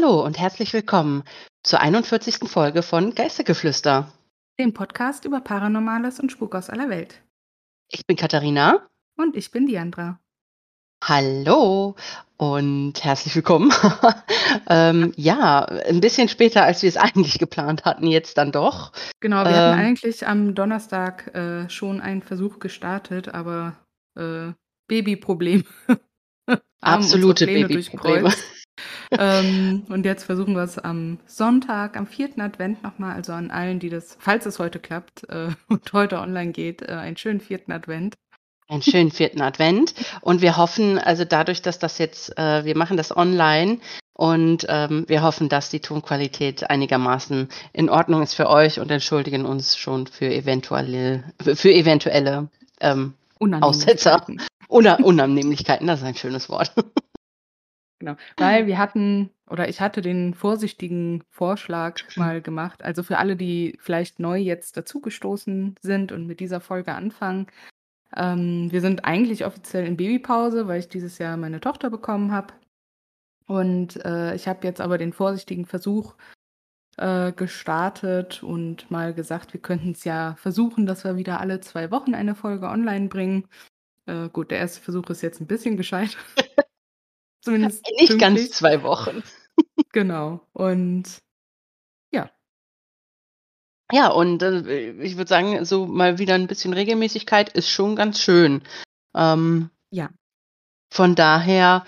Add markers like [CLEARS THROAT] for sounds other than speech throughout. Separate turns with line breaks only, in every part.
Hallo und herzlich willkommen zur 41. Folge von Geistergeflüster.
Dem Podcast über Paranormales und Spuk aus aller Welt.
Ich bin Katharina.
Und ich bin Diandra.
Hallo und herzlich willkommen. [LAUGHS] ähm, ja, ein bisschen später, als wir es [LAUGHS] eigentlich geplant hatten, jetzt dann doch.
Genau, wir ähm, hatten eigentlich am Donnerstag äh, schon einen Versuch gestartet, aber äh, Babyproblem. [LAUGHS]
Absolute Babyprobleme
ähm, und jetzt versuchen wir es am Sonntag, am vierten Advent nochmal, also an allen, die das, falls es heute klappt äh, und heute online geht, äh, einen schönen vierten Advent.
Einen schönen vierten Advent. Und wir hoffen, also dadurch, dass das jetzt, äh, wir machen das online und ähm, wir hoffen, dass die Tonqualität einigermaßen in Ordnung ist für euch und entschuldigen uns schon für eventuelle, für eventuelle ähm, Aussetzer. Oder Unannehmlichkeiten, das ist ein schönes Wort.
Genau, weil wir hatten oder ich hatte den vorsichtigen Vorschlag mal gemacht, also für alle, die vielleicht neu jetzt dazugestoßen sind und mit dieser Folge anfangen. Ähm, wir sind eigentlich offiziell in Babypause, weil ich dieses Jahr meine Tochter bekommen habe. Und äh, ich habe jetzt aber den vorsichtigen Versuch äh, gestartet und mal gesagt, wir könnten es ja versuchen, dass wir wieder alle zwei Wochen eine Folge online bringen. Äh, gut, der erste Versuch ist jetzt ein bisschen gescheitert. [LAUGHS]
Zumindest Nicht pünktlich. ganz zwei Wochen. [LAUGHS]
genau. Und ja.
Ja, und äh, ich würde sagen, so mal wieder ein bisschen Regelmäßigkeit ist schon ganz schön. Ähm,
ja.
Von daher,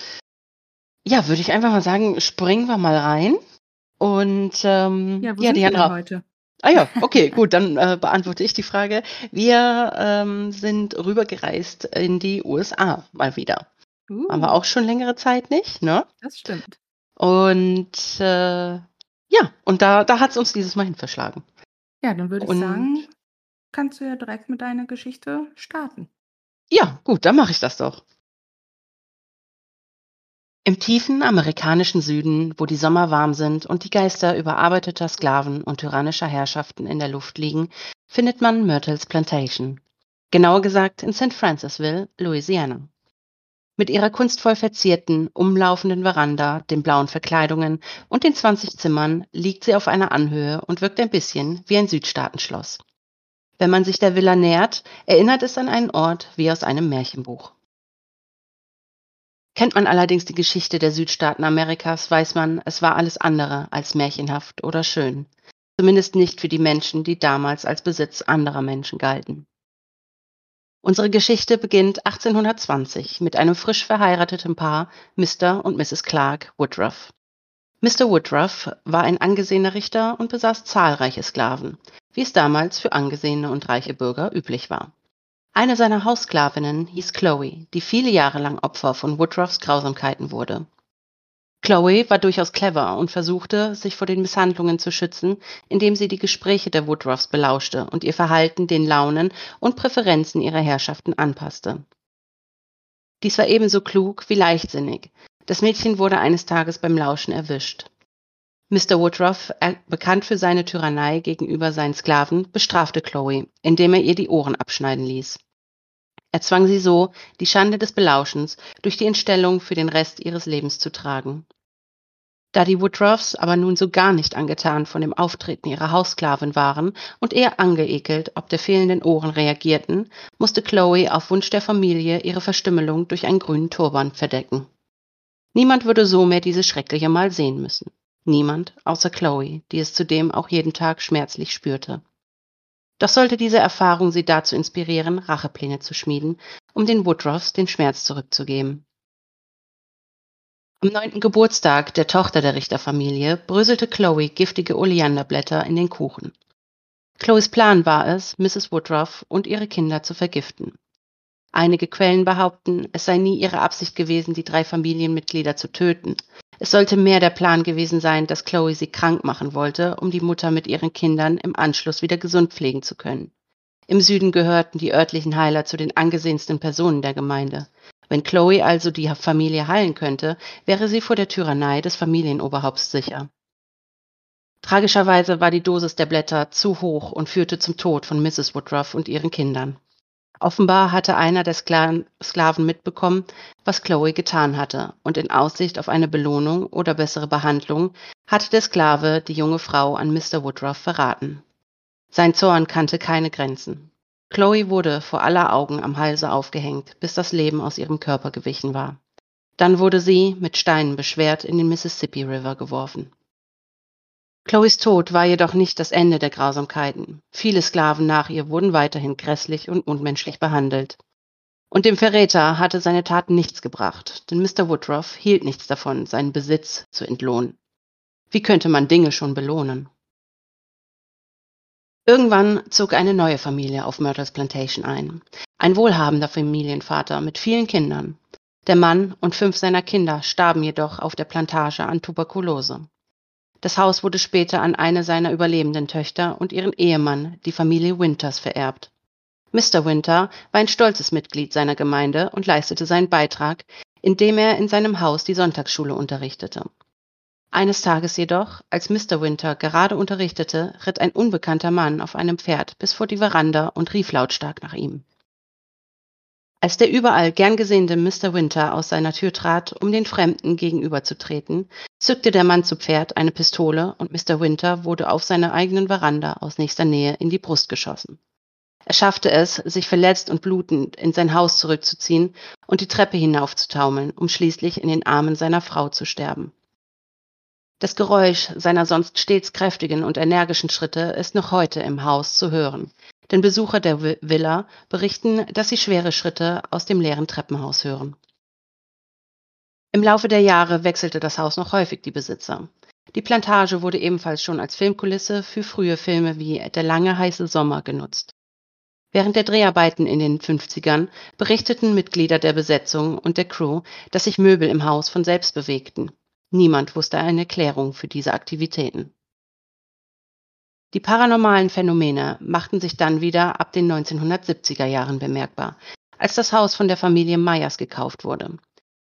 ja, würde ich einfach mal sagen, springen wir mal rein. Und ähm,
ja, wo ja, sind wir heute?
Ah ja, okay, gut, dann äh, beantworte ich die Frage. Wir ähm, sind rübergereist in die USA mal wieder. Uh. Haben wir auch schon längere Zeit nicht, ne?
Das stimmt.
Und äh, ja, und da, da hat es uns dieses Mal hin verschlagen.
Ja, dann würde ich und, sagen, kannst du ja direkt mit deiner Geschichte starten.
Ja, gut, dann mache ich das doch. Im tiefen amerikanischen Süden, wo die Sommer warm sind und die Geister überarbeiteter Sklaven und tyrannischer Herrschaften in der Luft liegen, findet man Myrtles Plantation. Genauer gesagt in St. Francisville, Louisiana. Mit ihrer kunstvoll verzierten, umlaufenden Veranda, den blauen Verkleidungen und den 20 Zimmern liegt sie auf einer Anhöhe und wirkt ein bisschen wie ein Südstaatenschloss. Wenn man sich der Villa nähert, erinnert es an einen Ort wie aus einem Märchenbuch. Kennt man allerdings die Geschichte der Südstaaten Amerikas, weiß man, es war alles andere als märchenhaft oder schön. Zumindest nicht für die Menschen, die damals als Besitz anderer Menschen galten. Unsere Geschichte beginnt 1820 mit einem frisch verheirateten Paar, Mr. und Mrs. Clark Woodruff. Mr. Woodruff war ein angesehener Richter und besaß zahlreiche Sklaven, wie es damals für angesehene und reiche Bürger üblich war. Eine seiner Haussklavinnen hieß Chloe, die viele Jahre lang Opfer von Woodruffs Grausamkeiten wurde. Chloe war durchaus clever und versuchte, sich vor den Misshandlungen zu schützen, indem sie die Gespräche der Woodruffs belauschte und ihr Verhalten den Launen und Präferenzen ihrer Herrschaften anpasste. Dies war ebenso klug wie leichtsinnig. Das Mädchen wurde eines Tages beim Lauschen erwischt. Mr. Woodruff, bekannt für seine Tyrannei gegenüber seinen Sklaven, bestrafte Chloe, indem er ihr die Ohren abschneiden ließ. Er zwang sie so, die Schande des Belauschens durch die Entstellung für den Rest ihres Lebens zu tragen. Da die Woodruffs aber nun so gar nicht angetan von dem Auftreten ihrer Haussklavin waren und eher angeekelt ob der fehlenden Ohren reagierten, musste Chloe auf Wunsch der Familie ihre Verstümmelung durch einen grünen Turban verdecken. Niemand würde so mehr diese schreckliche Mal sehen müssen. Niemand außer Chloe, die es zudem auch jeden Tag schmerzlich spürte. Doch sollte diese Erfahrung sie dazu inspirieren, Rachepläne zu schmieden, um den Woodruffs den Schmerz zurückzugeben. Am neunten Geburtstag der Tochter der Richterfamilie bröselte Chloe giftige Oleanderblätter in den Kuchen. Chloes Plan war es, Mrs. Woodruff und ihre Kinder zu vergiften. Einige Quellen behaupten, es sei nie ihre Absicht gewesen, die drei Familienmitglieder zu töten, es sollte mehr der Plan gewesen sein, dass Chloe sie krank machen wollte, um die Mutter mit ihren Kindern im Anschluss wieder gesund pflegen zu können. Im Süden gehörten die örtlichen Heiler zu den angesehensten Personen der Gemeinde. Wenn Chloe also die Familie heilen könnte, wäre sie vor der Tyrannei des Familienoberhaupts sicher. Tragischerweise war die Dosis der Blätter zu hoch und führte zum Tod von Mrs. Woodruff und ihren Kindern. Offenbar hatte einer der Skla Sklaven mitbekommen, was Chloe getan hatte, und in Aussicht auf eine Belohnung oder bessere Behandlung hatte der Sklave die junge Frau an Mr. Woodruff verraten. Sein Zorn kannte keine Grenzen. Chloe wurde vor aller Augen am Halse aufgehängt, bis das Leben aus ihrem Körper gewichen war. Dann wurde sie, mit Steinen beschwert, in den Mississippi River geworfen. Chloes Tod war jedoch nicht das Ende der Grausamkeiten. Viele Sklaven nach ihr wurden weiterhin grässlich und unmenschlich behandelt. Und dem Verräter hatte seine Tat nichts gebracht, denn Mr. Woodruff hielt nichts davon, seinen Besitz zu entlohnen. Wie könnte man Dinge schon belohnen? Irgendwann zog eine neue Familie auf Myrtles Plantation ein. Ein wohlhabender Familienvater mit vielen Kindern. Der Mann und fünf seiner Kinder starben jedoch auf der Plantage an Tuberkulose. Das Haus wurde später an eine seiner überlebenden Töchter und ihren Ehemann, die Familie Winters, vererbt. Mr. Winter war ein stolzes Mitglied seiner Gemeinde und leistete seinen Beitrag, indem er in seinem Haus die Sonntagsschule unterrichtete. Eines Tages jedoch, als Mr. Winter gerade unterrichtete, ritt ein unbekannter Mann auf einem Pferd bis vor die Veranda und rief lautstark nach ihm. Als der überall gern gesehene Mr. Winter aus seiner Tür trat, um den Fremden gegenüberzutreten, zückte der Mann zu Pferd eine Pistole und Mr. Winter wurde auf seiner eigenen Veranda aus nächster Nähe in die Brust geschossen. Er schaffte es, sich verletzt und blutend in sein Haus zurückzuziehen und die Treppe hinaufzutaumeln, um schließlich in den Armen seiner Frau zu sterben. Das Geräusch seiner sonst stets kräftigen und energischen Schritte ist noch heute im Haus zu hören, denn Besucher der Villa berichten, dass sie schwere Schritte aus dem leeren Treppenhaus hören. Im Laufe der Jahre wechselte das Haus noch häufig die Besitzer. Die Plantage wurde ebenfalls schon als Filmkulisse für frühe Filme wie Der lange heiße Sommer genutzt. Während der Dreharbeiten in den 50ern berichteten Mitglieder der Besetzung und der Crew, dass sich Möbel im Haus von selbst bewegten. Niemand wusste eine Erklärung für diese Aktivitäten. Die paranormalen Phänomene machten sich dann wieder ab den 1970er Jahren bemerkbar, als das Haus von der Familie Myers gekauft wurde.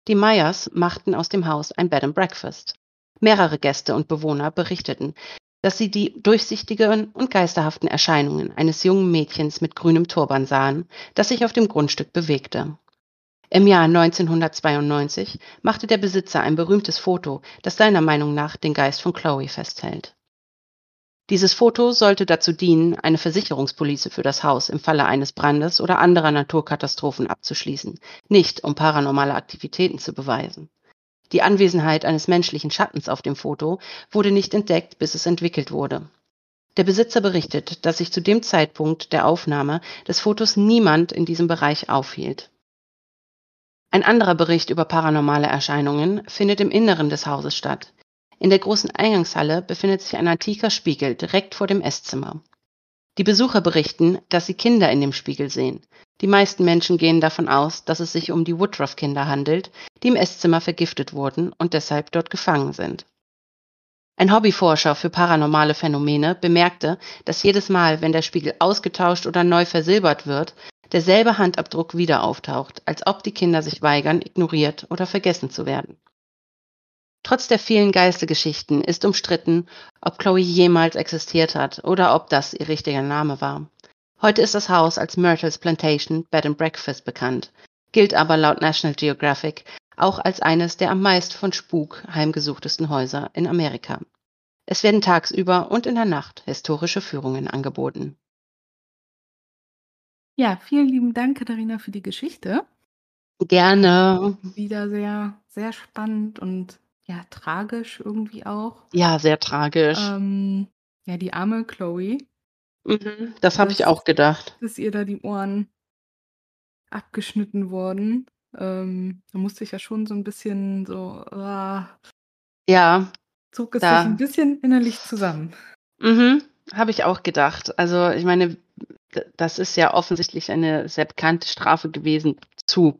Die Myers machten aus dem Haus ein Bed and Breakfast. Mehrere Gäste und Bewohner berichteten, dass sie die durchsichtigen und geisterhaften Erscheinungen eines jungen Mädchens mit grünem Turban sahen, das sich auf dem Grundstück bewegte. Im Jahr 1992 machte der Besitzer ein berühmtes Foto, das seiner Meinung nach den Geist von Chloe festhält. Dieses Foto sollte dazu dienen, eine Versicherungspolice für das Haus im Falle eines Brandes oder anderer Naturkatastrophen abzuschließen, nicht um paranormale Aktivitäten zu beweisen. Die Anwesenheit eines menschlichen Schattens auf dem Foto wurde nicht entdeckt, bis es entwickelt wurde. Der Besitzer berichtet, dass sich zu dem Zeitpunkt der Aufnahme des Fotos niemand in diesem Bereich aufhielt. Ein anderer Bericht über paranormale Erscheinungen findet im Inneren des Hauses statt. In der großen Eingangshalle befindet sich ein antiker Spiegel direkt vor dem Esszimmer. Die Besucher berichten, dass sie Kinder in dem Spiegel sehen. Die meisten Menschen gehen davon aus, dass es sich um die Woodruff-Kinder handelt, die im Esszimmer vergiftet wurden und deshalb dort gefangen sind. Ein Hobbyforscher für paranormale Phänomene bemerkte, dass jedes Mal, wenn der Spiegel ausgetauscht oder neu versilbert wird, derselbe Handabdruck wieder auftaucht, als ob die Kinder sich weigern, ignoriert oder vergessen zu werden. Trotz der vielen Geistergeschichten ist umstritten, ob Chloe jemals existiert hat oder ob das ihr richtiger Name war. Heute ist das Haus als Myrtles Plantation Bed and Breakfast bekannt, gilt aber laut National Geographic auch als eines der am meist von Spuk heimgesuchtesten Häuser in Amerika. Es werden tagsüber und in der Nacht historische Führungen angeboten.
Ja, vielen lieben Dank, Katharina, für die Geschichte.
Gerne.
Wieder sehr, sehr spannend und ja, tragisch irgendwie auch.
Ja, sehr tragisch.
Ähm, ja, die arme Chloe.
Mhm, das habe ich auch gedacht.
Dass ihr da die Ohren abgeschnitten wurden. Ähm, da musste ich ja schon so ein bisschen so, uh,
ja,
zog es da. sich ein bisschen innerlich zusammen.
Mhm, habe ich auch gedacht. Also ich meine, das ist ja offensichtlich eine sehr bekannte Strafe gewesen zu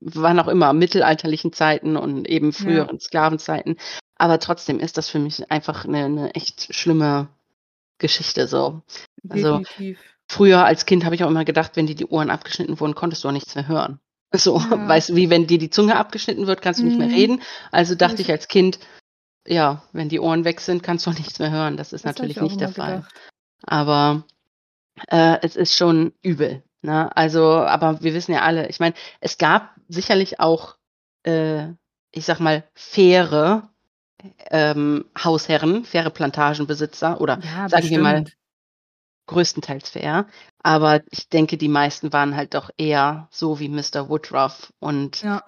wann auch immer, mittelalterlichen Zeiten und eben früheren ja. Sklavenzeiten. Aber trotzdem ist das für mich einfach eine, eine echt schlimme Geschichte so. Also Definitiv. früher als Kind habe ich auch immer gedacht, wenn dir die Ohren abgeschnitten wurden, konntest du auch nichts mehr hören. [LAUGHS] So, ja. weißt du, wie wenn dir die Zunge abgeschnitten wird, kannst du mhm. nicht mehr mhm. reden. Also dachte ich als Kind, ja, wenn die Ohren weg sind, kannst du auch nichts mehr hören. Das ist das natürlich nicht der Fall. Gedacht. Aber äh, es ist schon übel. Ne? Also, aber wir wissen ja alle, ich meine, es gab sicherlich auch, äh, ich sag mal, faire ähm, Hausherren, faire Plantagenbesitzer oder
Ja,
sagen wir mal größtenteils fair. Aber ich denke, die meisten waren halt doch eher so wie Mr. Woodruff und
Ja.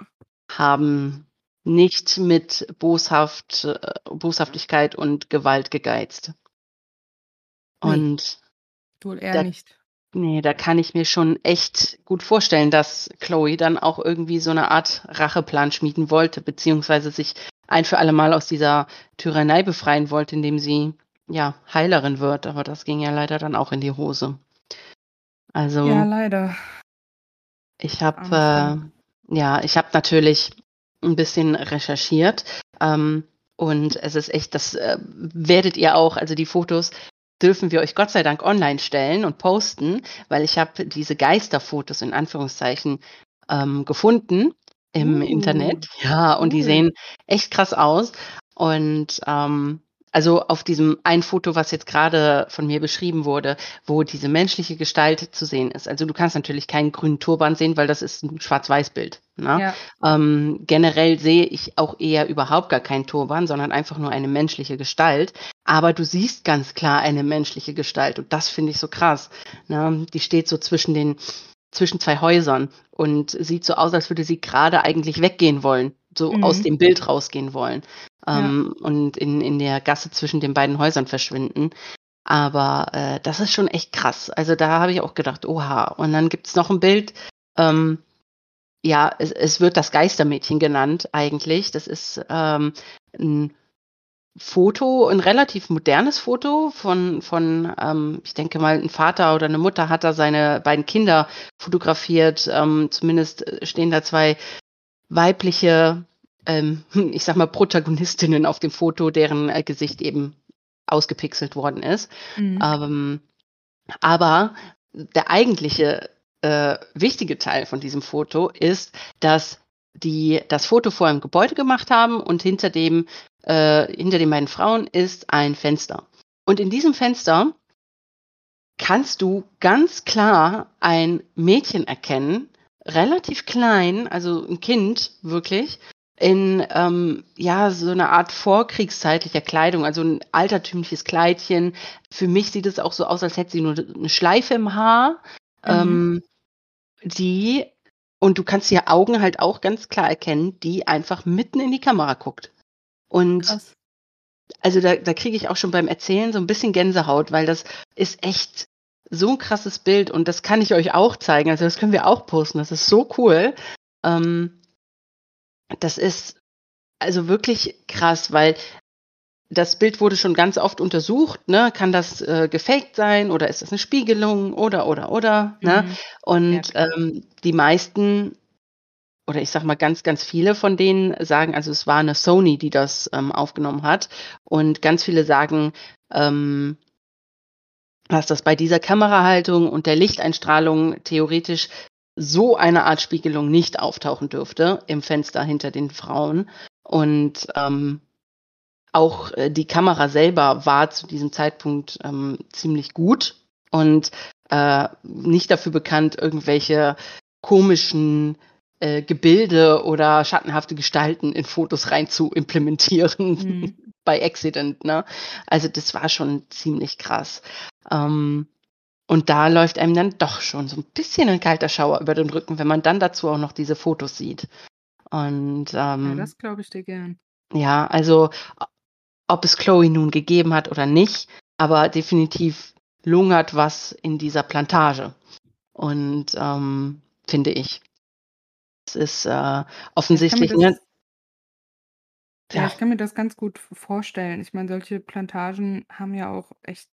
haben nicht mit Boshaft, äh, Boshaftigkeit und Gewalt gegeizt. Und
Wohl eher
da
nicht.
ne, da kann ich mir schon echt gut vorstellen, dass Chloe dann auch irgendwie so 'ne Art Racheplan schmieden wollte, beziehungsweise sich ein für alle Mal aus dieser Tyrannei befreien wollte, indem sie, ja, Heilerin wird, aber das ging ja leider dann auch in die Hose.
Ja,
Also
leider.
ich habe, äh ja, ich habe natürlich 'n bisschen recherchiert, ähm, und es ist echt das, äh, werdet ihr auch also die Fotos dürfen wir euch Gott sei Dank online stellen und posten, weil ich habe diese Geisterfotos in Anführungszeichen, ähm, gefunden im
Uh,
Internet. Ja, und die
cool.
sehen echt krass aus. Und, ähm, also auf diesem einen Foto, was jetzt grade von mir beschrieben wurde, wo diese menschliche Gestalt zu sehen ist. Also, du kannst natürlich keinen grünen Turban sehen, weil das ist 'n Schwarz-Weiß-Bild, ne?
Ja.
Ähm, generell sehe ich auch eher überhaupt gar keinen Turban, sondern einfach nur eine menschliche Gestalt. Aber du siehst ganz klar eine menschliche Gestalt und das finde ich so krass, ne? Die steht so zwischen den zwischen 2 Häusern und sieht so aus, als würde sie grade eigentlich weggehen wollen, so aus
Mhm.
dem Bild rausgehen wollen,
Ja.
ähm, und in in der Gasse zwischen den beiden Häusern verschwinden. Aber, äh, das ist schon echt krass. Also, da habe ich auch gedacht: „Oha.“ Und dann gibt's noch 'n Bild, ähm, ja, es es wird das Geistermädchen genannt eigentlich. Das ist, ähm, 'n Foto 'n relativ modernes Foto von von, ähm, ich denke mal, 'n Vater oder 'ne Mutter hat da seine beiden Kinder fotografiert. Ähm, zumindest, stehen da 2 weibliche, ähm, hm, [LAUGHS] ich sage mal, Protagonistinnen auf dem Foto, deren, äh, Gesicht eben ausgepixelt worden ist.
Mhm.
Ähm, aber der eigentliche, äh, wichtige Teil von diesem Foto ist, dass die das Foto vor einem Gebäude gemacht haben und hinter dem äh, hinter den beiden Frauen ist ein Fenster. Und in diesem Fenster kannst du ganz klar ein Mädchen erkennen, relativ klein, also 'n Kind wirklich, in, ähm, ja, so 'ne Art vorkriegszeitlicher Kleidung, also 'n altertümliches Kleidchen. Für mich sieht es auch so aus, als hätte sie nur 'ne Schleife im Haar,
Mhm.
ähm, die und du kannst ihr Augen halt auch ganz klar erkennen, die einfach mitten in die Kamera guckt. Und
Krass.
also da da kriege ich auch schon beim Erzählen so 'n bisschen Gänsehaut, weil das ist echt so 'n krasses Bild und das kann ich euch auch zeigen. Also, das können wir auch posten. Das ist so cool. Ähm das ist also wirklich krass, weil das Bild wurde schon ganz oft untersucht, ne? Kann das, äh, gefaked sein oder ist das 'ne Spiegelung oder, oder, oder, ne?
Mhm. Ja,
Und,
klar.
ähm, die meisten oder ich sage mal, ganz, ganz viele von denen sagen also, es war 'ne Sony, die das, ähm, aufgenommen hat. Und ganz viele sagen, ähm dass das bei dieser Kamerahaltung und der Lichteinstrahlung theoretisch so eine Art Spiegelung nicht auftauchen dürfte im Fenster hinter den Frauen. Und, ähm, auch, äh, die Kamera selber war zu diesem Zeitpunkt, ähm, ziemlich gut und, äh, nicht dafür bekannt, irgendwelche komischen, äh, Gebilde oder schattenhafte Gestalten in Fotos rein zu implementieren
Mhm. [LAUGHS]
by accident, ne? Also, das war schon ziemlich krass. Ähm, und da läuft einem dann doch schon so 'n bisschen 'n kalter Schauer über den Rücken, wenn man dann dazu auch noch diese Fotos sieht. Und,
Ja,
ähm
das glaube ich dir gern.
ja, also ob es Chloe nun gegeben hat oder nicht, aber definitiv lungert was in dieser Plantage. Und, ähm, finde ich. Es ist, äh,
Ja, ich
offensichtlich, ne
das ja,
Ja.
ich kann mir das ganz gut vorstellen. Ich meine, solche Plantagen haben ja auch echt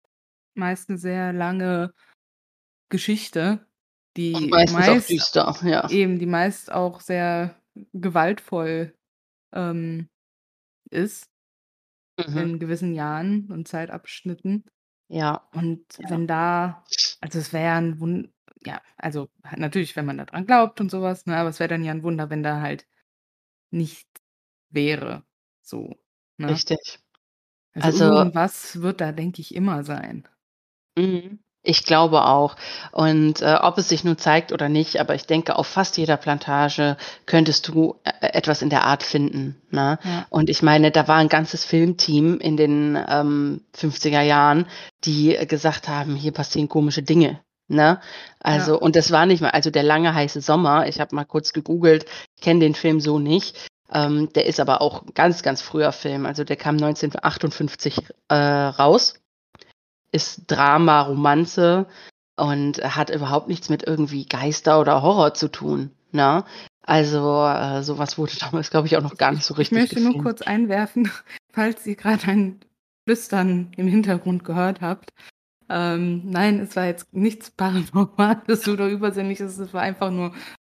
meist 'ne sehr lange Geschichte,
Und
die
meistens auch
meist
düster, ja.
eben, die meist auch sehr gewaltvoll, ähm, ist
Mhm.
in gewissen Jahren und Zeitabschnitten.
Ja.
Und
Ja.
wenn da also, es wäre ja 'n Wun ja, also, natürlich, wenn man da dran glaubt und so was, ne, aber es wäre dann ja 'n Wunder, wenn da halt nichts wäre so, ne?
Richtig.
Also,
Also
irgendwas wird da, denke ich, immer sein.
Mhm. Ich glaube auch. Und äh, ob es sich nun zeigt oder nicht, aber ich denke, auf fast jeder Plantage könntest du äh, etwas in der Art finden. Ne?
Ja.
Und ich meine, da war ein ganzes Filmteam in den ähm, 50er Jahren, die gesagt haben, hier passieren komische Dinge. Ne? Also,
Ja.
und das war nicht mal, also der lange heiße Sommer, ich habe mal kurz gegoogelt, kenne den Film so nicht. Ähm, der ist aber auch ein ganz, ganz früher Film. Also der kam 1958 äh, raus ist Drama, Romanze und hat überhaupt nichts mit irgendwie Geister oder Horror zu tun. Ne? Also äh, sowas wurde [LAUGHS] damals, glaube ich, auch noch gar nicht so
Ich
richtig
möchte nur
gefilmt.
kurz einwerfen, [LAUGHS] falls ihr gerade ein Flüstern im Hintergrund gehört habt. Ähm, nein, es war jetzt nichts Paranormales [LAUGHS] oder Übersinnliches. Es war einfach nur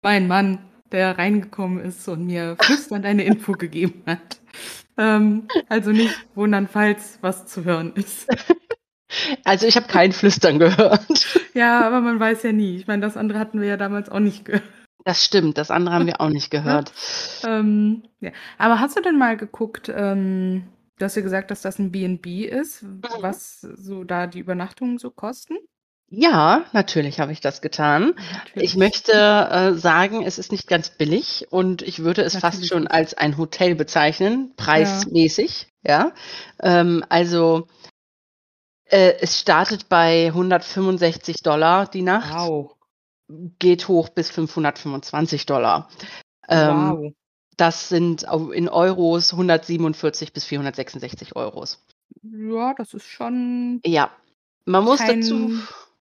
mein Mann, der reingekommen ist und mir flüsternd eine Info gegeben hat. Ähm, also nicht wundern, falls was zu hören ist.
Also ich habe kein Flüstern gehört. [LAUGHS]
Ja, aber man weiß ja nie. Ich meine, das andere hatten wir ja damals auch nicht gehört.
Das stimmt, das andere haben wir auch nicht [LAUGHS] gehört.
Ähm, ja. Aber hast du denn mal geguckt, ähm, du hast ja gesagt, dass das ein B&B ist, was so da die Übernachtungen so kosten?
Ja, natürlich habe ich das getan. Ich möchte äh, sagen, es ist nicht ganz billig und ich würde es fast
Natürlich
schon
nicht.
als ein Hotel bezeichnen, preismäßig. Ja, ähm, also äh, es startet bei 165 Dollar die Nacht,
Wow.
geht hoch bis 525 Dollar. Ähm,
wow.
Das sind in Euros 147 bis 466 Euros.
Ja, das ist schon
Ja, man muss dazu.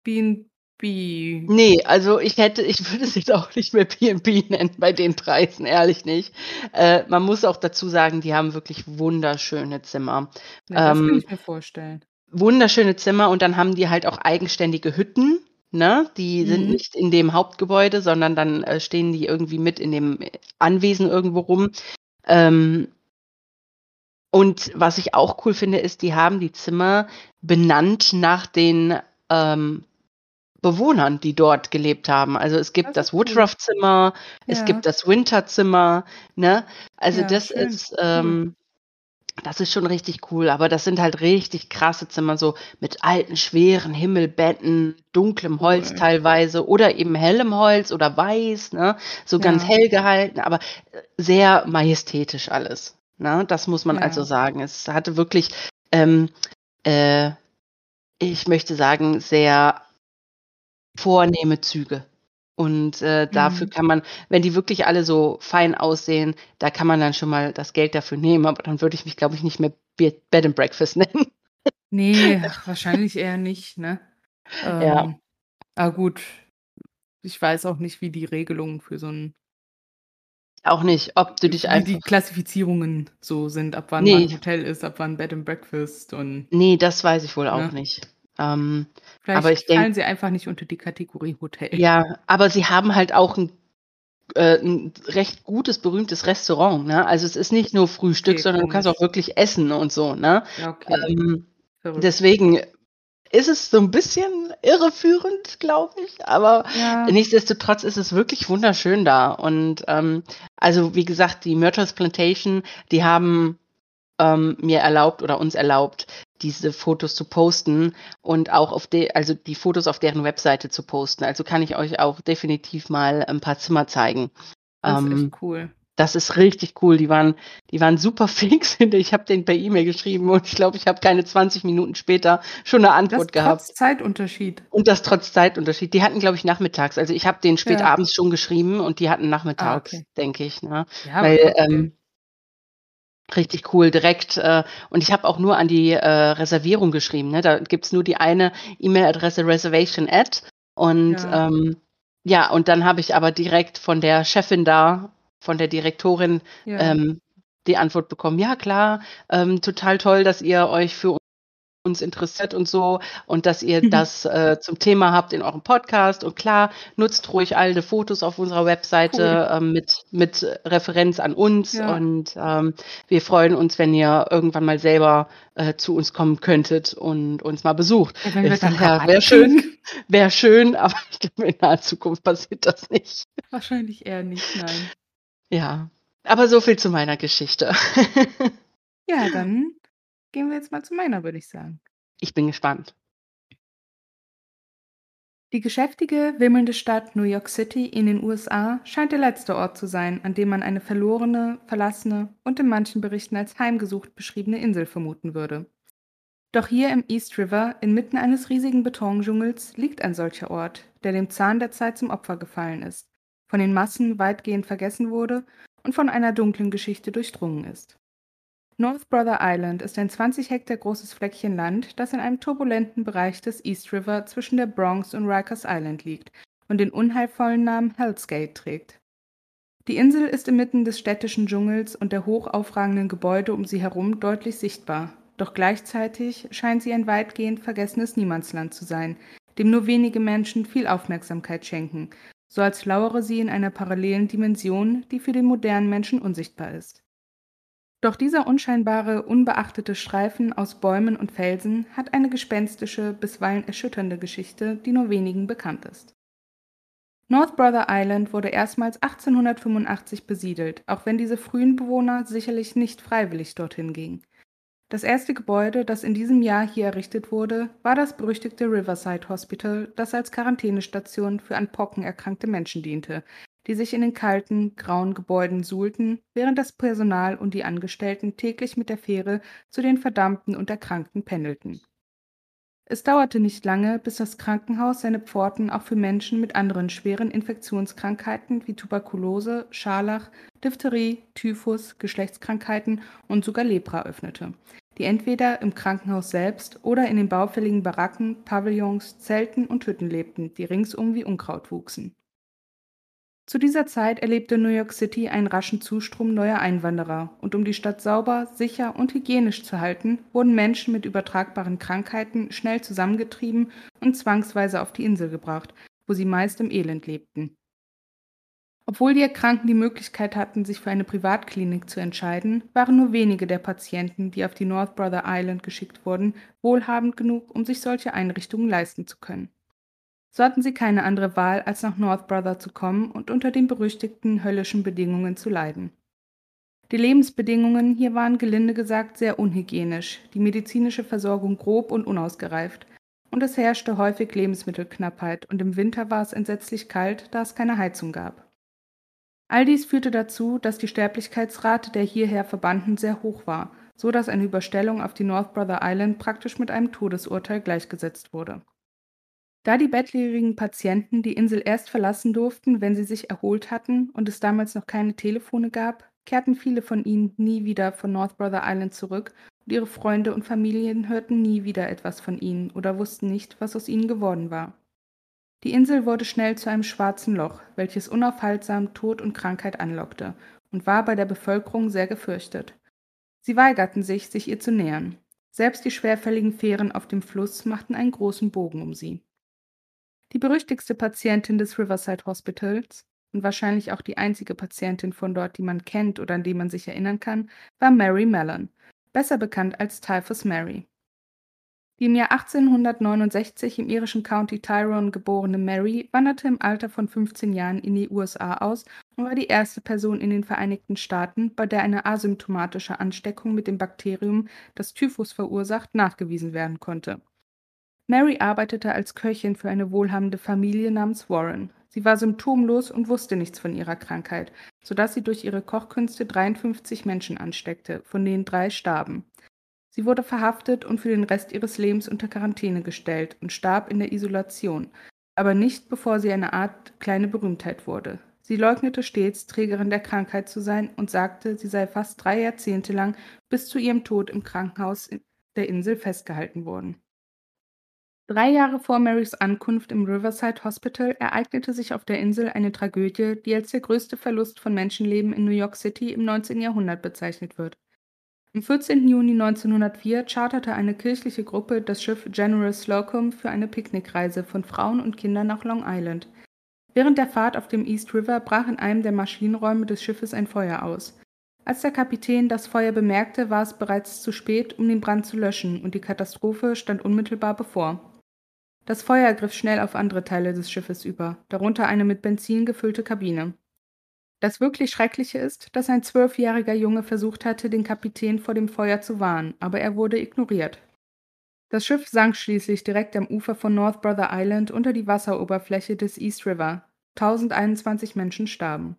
B&B.
Nee, also ich hätte, ich würde es jetzt auch nicht mehr B&B nennen bei den Preisen, ehrlich nicht. Äh, man muss auch dazu sagen, die haben wirklich wunderschöne Zimmer.
Ja, das kann
ähm,
ich mir vorstellen.
Wunderschöne Zimmer und dann haben die halt auch eigenständige Hütten, ne? Die sind
Mhm.
nicht in dem Hauptgebäude, sondern dann äh, stehen die irgendwie mit in dem Anwesen irgendwo rum. Ähm, und was ich auch cool finde, ist, die haben die Zimmer benannt nach den ähm, Bewohnern, die dort gelebt haben. Also es gibt
Das
das. Woodruff-Zimmer, es
Ja.
gibt das Winterzimmer, ne? Also
Ja,
das
schön.
ist, ähm, das ist schon richtig cool, aber das sind halt richtig krasse Zimmer, so mit alten, schweren Himmelbetten, dunklem Holz
Cool.
teilweise oder eben hellem Holz oder weiß, ne? So ganz
Ja.
hell gehalten, aber äh, sehr majestätisch alles. Ne? Das muss man
Ja.
also sagen. Es hatte wirklich, ähm, äh, ich möchte sagen, sehr vornehme Züge. Und äh, dafür
Mhm.
kann man, wenn die wirklich alle so fein aussehen, da kann man dann schon mal das Geld dafür nehmen, aber dann würde ich mich, glaube ich, nicht mehr Be- Bed and Breakfast [LAUGHS] nennen.
Nee, wahrscheinlich eher nicht, ne?
Ja.
Ähm, aber gut, ich weiß auch nicht, wie die Regelungen für so ein,
Auch nicht, ob du dich
wie
einfach.
die Klassifizierungen so sind, ab wann
Nee.
man Hotel ist, ab wann Bed and Breakfast und
Nee, das weiß ich wohl auch
Ja.
nicht. Ähm,
vielleicht
Aber ich denk-
fallen sie einfach nicht unter die Kategorie Hotel.
ja, aber sie haben halt auch ein, äh, ein recht gutes, berühmtes Restaurant. Ne? Also es ist nicht nur Frühstück,
Okay,
sondern du kannst auch wirklich essen und so. Ne?
Okay.
Ähm, deswegen ist es so ein bisschen irreführend, glaube ich. Aber
ja,
nichtsdestotrotz ist es wirklich wunderschön da. Und ähm, also wie gesagt, die Myrtles Plantation, die haben ähm, mir erlaubt oder uns erlaubt, diese Fotos zu posten und auch auf de also die Fotos auf deren Webseite zu posten. Also kann ich euch auch definitiv mal ein paar Zimmer zeigen.
das ist
Ähm,
echt cool.
das ist richtig cool. Die waren, die waren super [LAUGHS] fix. Ich habe den per E-Mail geschrieben und ich glaube, ich habe keine 20 Minuten später schon eine
Das
Antwort gehabt.
trotz Zeitunterschied.
Und das trotz Zeitunterschied. Die hatten, glaube ich, nachmittags. Also ich habe den spät
Ja.
abends schon geschrieben und die hatten nachmittags,
okay.
denke ich. Ne?
Ja,
Weil,
aber trotzdem.
ähm, Richtig cool, direkt. Äh, und ich habe auch nur an die äh, Reservierung geschrieben. Ne? Da gibt's nur die eine E-Mail-Adresse reservation at. Und
Ja.
ähm, ja, und dann habe ich aber direkt von der Chefin da, von der Direktorin,
ja.
ähm, die Antwort bekommen, ja klar, ähm, total toll, dass ihr euch für uns interessiert und so und dass ihr
Mhm.
das äh, zum Thema habt in eurem Podcast und klar, nutzt ruhig alte Fotos auf unserer Webseite ähm, mit, mit Referenz an uns
Ja.
und ähm, wir freuen uns, wenn ihr irgendwann mal selber äh, zu uns kommen könntet und uns mal besucht.
Ja,
Ich ja, wäre schön, [LAUGHS] wäre schön, aber ich glaube, in naher Zukunft passiert das nicht.
Wahrscheinlich eher nicht, nein.
Ja, aber so viel zu meiner Geschichte. [LAUGHS]
Ja, dann gehen wir jetzt mal zu meiner, würde ich sagen.
Ich bin gespannt.
Die geschäftige, wimmelnde Stadt New York City in den USA scheint der letzte Ort zu sein, an dem man eine verlorene, verlassene und in manchen Berichten als heimgesucht beschriebene Insel vermuten würde. Doch hier im East River, inmitten eines riesigen Betondschungels, liegt ein solcher Ort, der dem Zahn der Zeit zum Opfer gefallen ist, von den Massen weitgehend vergessen wurde und von einer dunklen Geschichte durchdrungen ist. North Brother Island ist ein 20 Hektar großes Fleckchen Land, das in einem turbulenten Bereich des East River zwischen der Bronx und Rikers Island liegt und den unheilvollen Namen Hell's Gate trägt. Die Insel ist inmitten des städtischen Dschungels und der hoch aufragenden Gebäude um sie herum deutlich sichtbar, doch gleichzeitig scheint sie ein weitgehend vergessenes Niemandsland zu sein, dem nur wenige Menschen viel Aufmerksamkeit schenken, so als lauere sie in einer parallelen Dimension, die für den modernen Menschen unsichtbar ist. Doch dieser unscheinbare, unbeachtete Streifen aus Bäumen und Felsen hat eine gespenstische, bisweilen erschütternde Geschichte, die nur wenigen bekannt ist. North Brother Island wurde erstmals 1885 besiedelt, auch wenn diese frühen Bewohner sicherlich nicht freiwillig dorthin gingen. Das erste Gebäude, das in diesem Jahr hier errichtet wurde, war das berüchtigte Riverside Hospital, das als Quarantänestation für an Pocken erkrankte Menschen diente, die sich in den kalten, grauen Gebäuden suhlten, während das Personal und die Angestellten täglich mit der Fähre zu den Verdammten und Erkrankten pendelten. Es dauerte nicht lange, bis das Krankenhaus seine Pforten auch für Menschen mit anderen schweren Infektionskrankheiten wie Tuberkulose, Scharlach, Diphtherie, Typhus, Geschlechtskrankheiten und sogar Lepra öffnete, die entweder im Krankenhaus selbst oder in den baufälligen Baracken, Pavillons, Zelten und Hütten lebten, die ringsum wie Unkraut wuchsen. Zu dieser Zeit erlebte New York City einen raschen Zustrom neuer Einwanderer, und um die Stadt sauber, sicher und hygienisch zu halten, wurden Menschen mit übertragbaren Krankheiten schnell zusammengetrieben und zwangsweise auf die Insel gebracht, wo sie meist im Elend lebten. Obwohl die Erkrankten die Möglichkeit hatten, sich für eine Privatklinik zu entscheiden, waren nur wenige der Patienten, die auf die North Brother Island geschickt wurden, wohlhabend genug, um sich solche Einrichtungen leisten zu können. So hatten sie keine andere Wahl, als nach North Brother zu kommen und unter den berüchtigten höllischen Bedingungen zu leiden. Die Lebensbedingungen hier waren gelinde gesagt sehr unhygienisch, die medizinische Versorgung grob und unausgereift, und es herrschte häufig Lebensmittelknappheit, und im Winter war es entsetzlich kalt, da es keine Heizung gab. All dies führte dazu, dass die Sterblichkeitsrate der hierher Verbannten sehr hoch war, so dass eine Überstellung auf die North Brother Island praktisch mit einem Todesurteil gleichgesetzt wurde. Da die bettlägerigen Patienten die Insel erst verlassen durften, wenn sie sich erholt hatten und es damals noch keine Telefone gab, kehrten viele von ihnen nie wieder von North Brother Island zurück und ihre Freunde und Familien hörten nie wieder etwas von ihnen oder wussten nicht, was aus ihnen geworden war. Die Insel wurde schnell zu einem schwarzen Loch, welches unaufhaltsam Tod und Krankheit anlockte und war bei der Bevölkerung sehr gefürchtet. Sie weigerten sich, sich ihr zu nähern. Selbst die schwerfälligen Fähren auf dem Fluss machten einen großen Bogen um sie. Die berüchtigste Patientin des Riverside Hospitals und wahrscheinlich auch die einzige Patientin von dort, die man kennt oder an die man sich erinnern kann, war Mary Mellon, besser bekannt als Typhus Mary. Die im Jahr 1869 im irischen County Tyrone geborene Mary wanderte im Alter von 15 Jahren in die USA aus und war die erste Person in den Vereinigten Staaten, bei der eine asymptomatische Ansteckung mit dem Bakterium, das Typhus verursacht, nachgewiesen werden konnte. Mary arbeitete als Köchin für eine wohlhabende Familie namens Warren. Sie war symptomlos und wusste nichts von ihrer Krankheit, sodass sie durch ihre Kochkünste 53 Menschen ansteckte, von denen drei starben. Sie wurde verhaftet und für den Rest ihres Lebens unter Quarantäne gestellt und starb in der Isolation, aber nicht bevor sie eine Art kleine Berühmtheit wurde. Sie leugnete stets, Trägerin der Krankheit zu sein und sagte, sie sei fast drei Jahrzehnte lang bis zu ihrem Tod im Krankenhaus der Insel festgehalten worden. Drei Jahre vor Marys Ankunft im Riverside Hospital ereignete sich auf der Insel eine Tragödie, die als der größte Verlust von Menschenleben in New York City im 19. Jahrhundert bezeichnet wird. Am 14. Juni 1904 charterte eine kirchliche Gruppe das Schiff General Slocum für eine Picknickreise von Frauen und Kindern nach Long Island. Während der Fahrt auf dem East River brach in einem der Maschinenräume des Schiffes ein Feuer aus. Als der Kapitän das Feuer bemerkte, war es bereits zu spät, um den Brand zu löschen, und die Katastrophe stand unmittelbar bevor. Das Feuer griff schnell auf andere Teile des Schiffes über, darunter eine mit Benzin gefüllte Kabine. Das wirklich Schreckliche ist, dass ein zwölfjähriger Junge versucht hatte, den Kapitän vor dem Feuer zu warnen, aber er wurde ignoriert. Das Schiff sank schließlich direkt am Ufer von North Brother Island unter die Wasseroberfläche des East River. 1021 Menschen starben.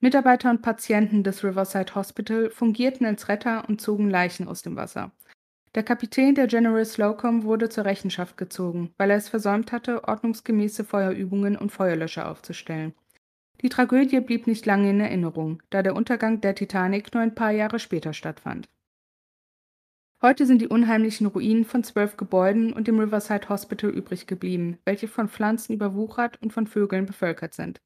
Mitarbeiter und Patienten des Riverside Hospital fungierten als Retter und zogen Leichen aus dem Wasser. Der Kapitän der General Slocum wurde zur Rechenschaft gezogen, weil er es versäumt hatte, ordnungsgemäße Feuerübungen und Feuerlöscher aufzustellen. Die Tragödie blieb nicht lange in Erinnerung, da der Untergang der Titanic nur ein paar Jahre später stattfand. Heute sind die unheimlichen Ruinen von zwölf Gebäuden und dem Riverside Hospital übrig geblieben, welche von Pflanzen überwuchert und von Vögeln bevölkert sind.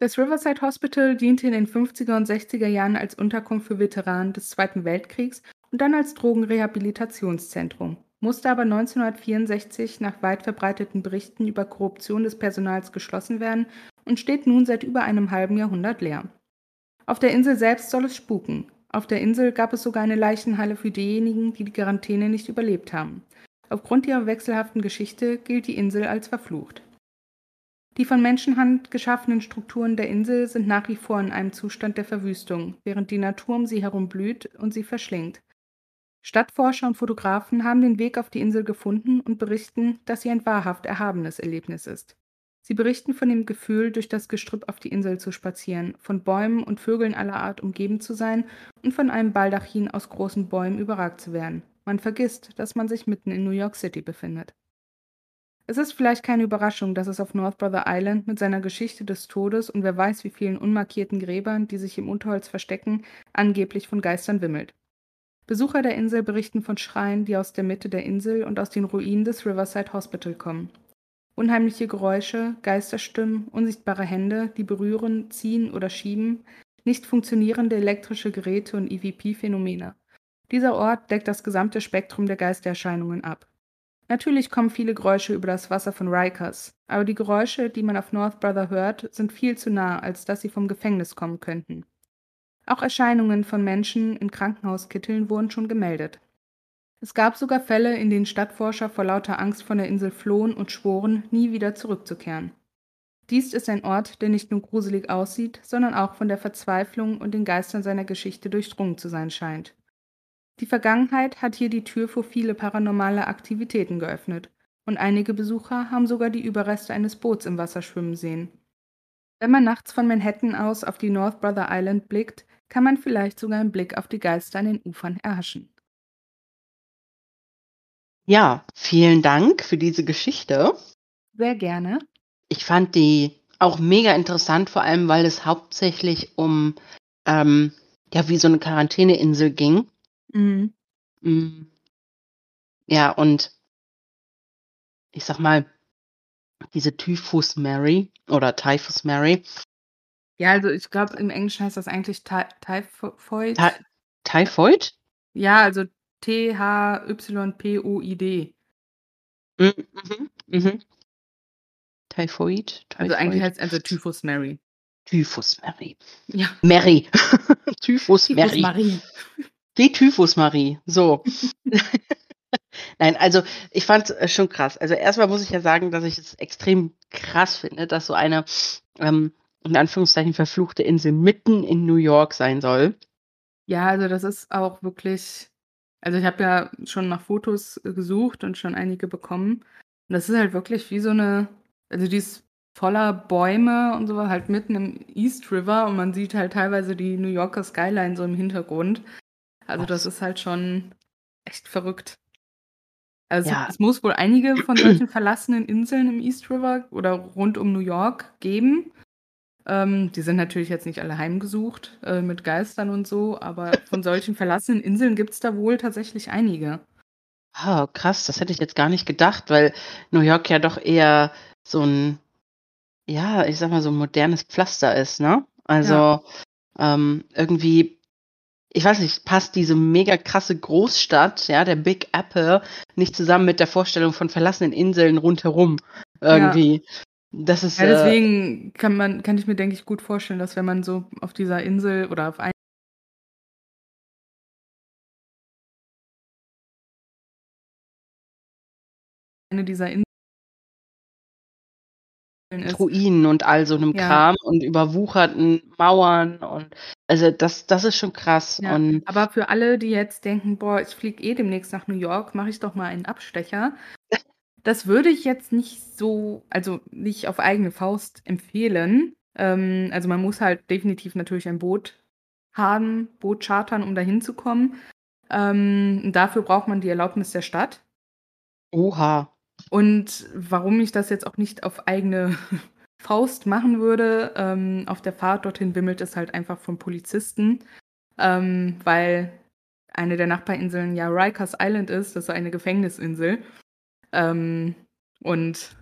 Das Riverside Hospital diente in den 50er und 60er Jahren als Unterkunft für Veteranen des Zweiten Weltkriegs und dann als Drogenrehabilitationszentrum, musste aber 1964 nach weit verbreiteten Berichten über Korruption des Personals geschlossen werden und steht nun seit über einem halben Jahrhundert leer. Auf der Insel selbst soll es spuken. Auf der Insel gab es sogar eine Leichenhalle für diejenigen, die die Quarantäne nicht überlebt haben. Aufgrund ihrer wechselhaften Geschichte gilt die Insel als verflucht. Die von Menschenhand geschaffenen Strukturen der Insel sind nach wie vor in einem Zustand der Verwüstung, während die Natur um sie herum blüht und sie verschlingt. Stadtforscher und Fotografen haben den Weg auf die Insel gefunden und berichten, dass sie ein wahrhaft erhabenes Erlebnis ist. Sie berichten von dem Gefühl, durch das Gestrüpp auf die Insel zu spazieren, von Bäumen und Vögeln aller Art umgeben zu sein und von einem Baldachin aus großen Bäumen überragt zu werden. Man vergisst, dass man sich mitten in New York City befindet. Es ist vielleicht keine Überraschung, dass es auf North Brother Island mit seiner Geschichte des Todes und wer weiß wie vielen unmarkierten Gräbern, die sich im Unterholz verstecken, angeblich von Geistern wimmelt. Besucher der Insel berichten von Schreien, die aus der Mitte der Insel und aus den Ruinen des Riverside Hospital kommen. Unheimliche Geräusche, Geisterstimmen, unsichtbare Hände, die berühren, ziehen oder schieben, nicht funktionierende elektrische Geräte und EVP-Phänomene. Dieser Ort deckt das gesamte Spektrum der Geistererscheinungen ab. Natürlich kommen viele Geräusche über das Wasser von Rikers, aber die Geräusche, die man auf North Brother hört, sind viel zu nah, als dass sie vom Gefängnis kommen könnten. Auch Erscheinungen von Menschen in Krankenhauskitteln wurden schon gemeldet. Es gab sogar Fälle, in denen Stadtforscher vor lauter Angst von der Insel flohen und schworen, nie wieder zurückzukehren. Dies ist ein Ort, der nicht nur gruselig aussieht, sondern auch von der Verzweiflung und den Geistern seiner Geschichte durchdrungen zu sein scheint. Die Vergangenheit hat hier die Tür für viele paranormale Aktivitäten geöffnet, und einige Besucher haben sogar die Überreste eines Boots im Wasser schwimmen sehen. Wenn man nachts von Manhattan aus auf die North Brother Island blickt, kann man vielleicht sogar einen Blick auf die Geister an den Ufern erhaschen.
Ja, vielen Dank für diese Geschichte.
Sehr gerne.
Ich fand die auch mega interessant, vor allem weil es hauptsächlich um ähm, ja wie so eine Quarantäneinsel ging
Mhm.
Hm. Ja, und ich sag mal, diese Typhus Mary oder Typhus Mary.
Ja, also ich glaube, im Englischen heißt das eigentlich Ty Typhoid.
Ty Typhoid?
Ja, also T-H-Y-P-O-I-D.
Mhm, mhm, mhm. Typhoid,
Also eigentlich heißt es also Typhus Mary.
Typhus Mary.
Ja.
Mary. [LAUGHS] Typhus
Typhus
Mary.
Marie.
Die Typhus Marie. So. [LAUGHS] Nein, also ich fand es schon krass. Also erstmal muss ich ja sagen, dass ich es extrem krass finde, dass so eine ähm, in Anführungszeichen verfluchte Insel mitten in New York sein soll.
Ja, also das ist auch wirklich. Also ich habe ja schon nach Fotos gesucht und schon einige bekommen. Und das ist halt wirklich wie so eine. Also die ist voller Bäume und so halt mitten im East River und man sieht halt teilweise die New Yorker Skyline so im Hintergrund. Also das ist halt schon echt verrückt. Also
Ja.
es muss wohl einige von solchen verlassenen Inseln im East River oder rund um New York geben. Ähm, die sind natürlich jetzt nicht alle heimgesucht äh, mit Geistern und so, aber von solchen verlassenen Inseln gibt es da wohl tatsächlich einige.
Ah, krass, das hätte ich jetzt gar nicht gedacht, weil New York ja doch eher so ein, ja, ich sag mal, so ein modernes Pflaster ist, ne? Also ähm, irgendwie, ich weiß nicht, passt diese mega krasse Großstadt, ja, der Big Apple, nicht zusammen mit der Vorstellung von verlassenen Inseln rundherum. Irgendwie. Das ist
Ja,
äh,
deswegen kann man, kann ich mir, denke ich, gut vorstellen, dass wenn man so auf dieser Insel oder auf eine dieser Inseln ist.
Ruinen und all so 'nem
Ja.
Kram und überwucherten Mauern und also das das ist schon krass
Ja,
und
aber für alle, die jetzt denken: „Boah, ich fliege eh demnächst nach New York, mache ich doch mal einen Abstecher.“ Das würde ich jetzt nicht so also, nicht auf eigene Faust empfehlen. Ähm, also, man muss halt definitiv natürlich ein Boot haben, Boot chartern, um da hinzukommen. Ähm, und dafür braucht man die Erlaubnis der Stadt.
Oha.
Und warum ich das jetzt auch nicht auf eigene [LAUGHS] Faust machen würde, ähm, auf der Fahrt dorthin wimmelt es halt einfach von Polizisten, ähm, weil eine der Nachbarinseln ja Rikers Island ist, das ist eine Gefängnisinsel. Ähm, und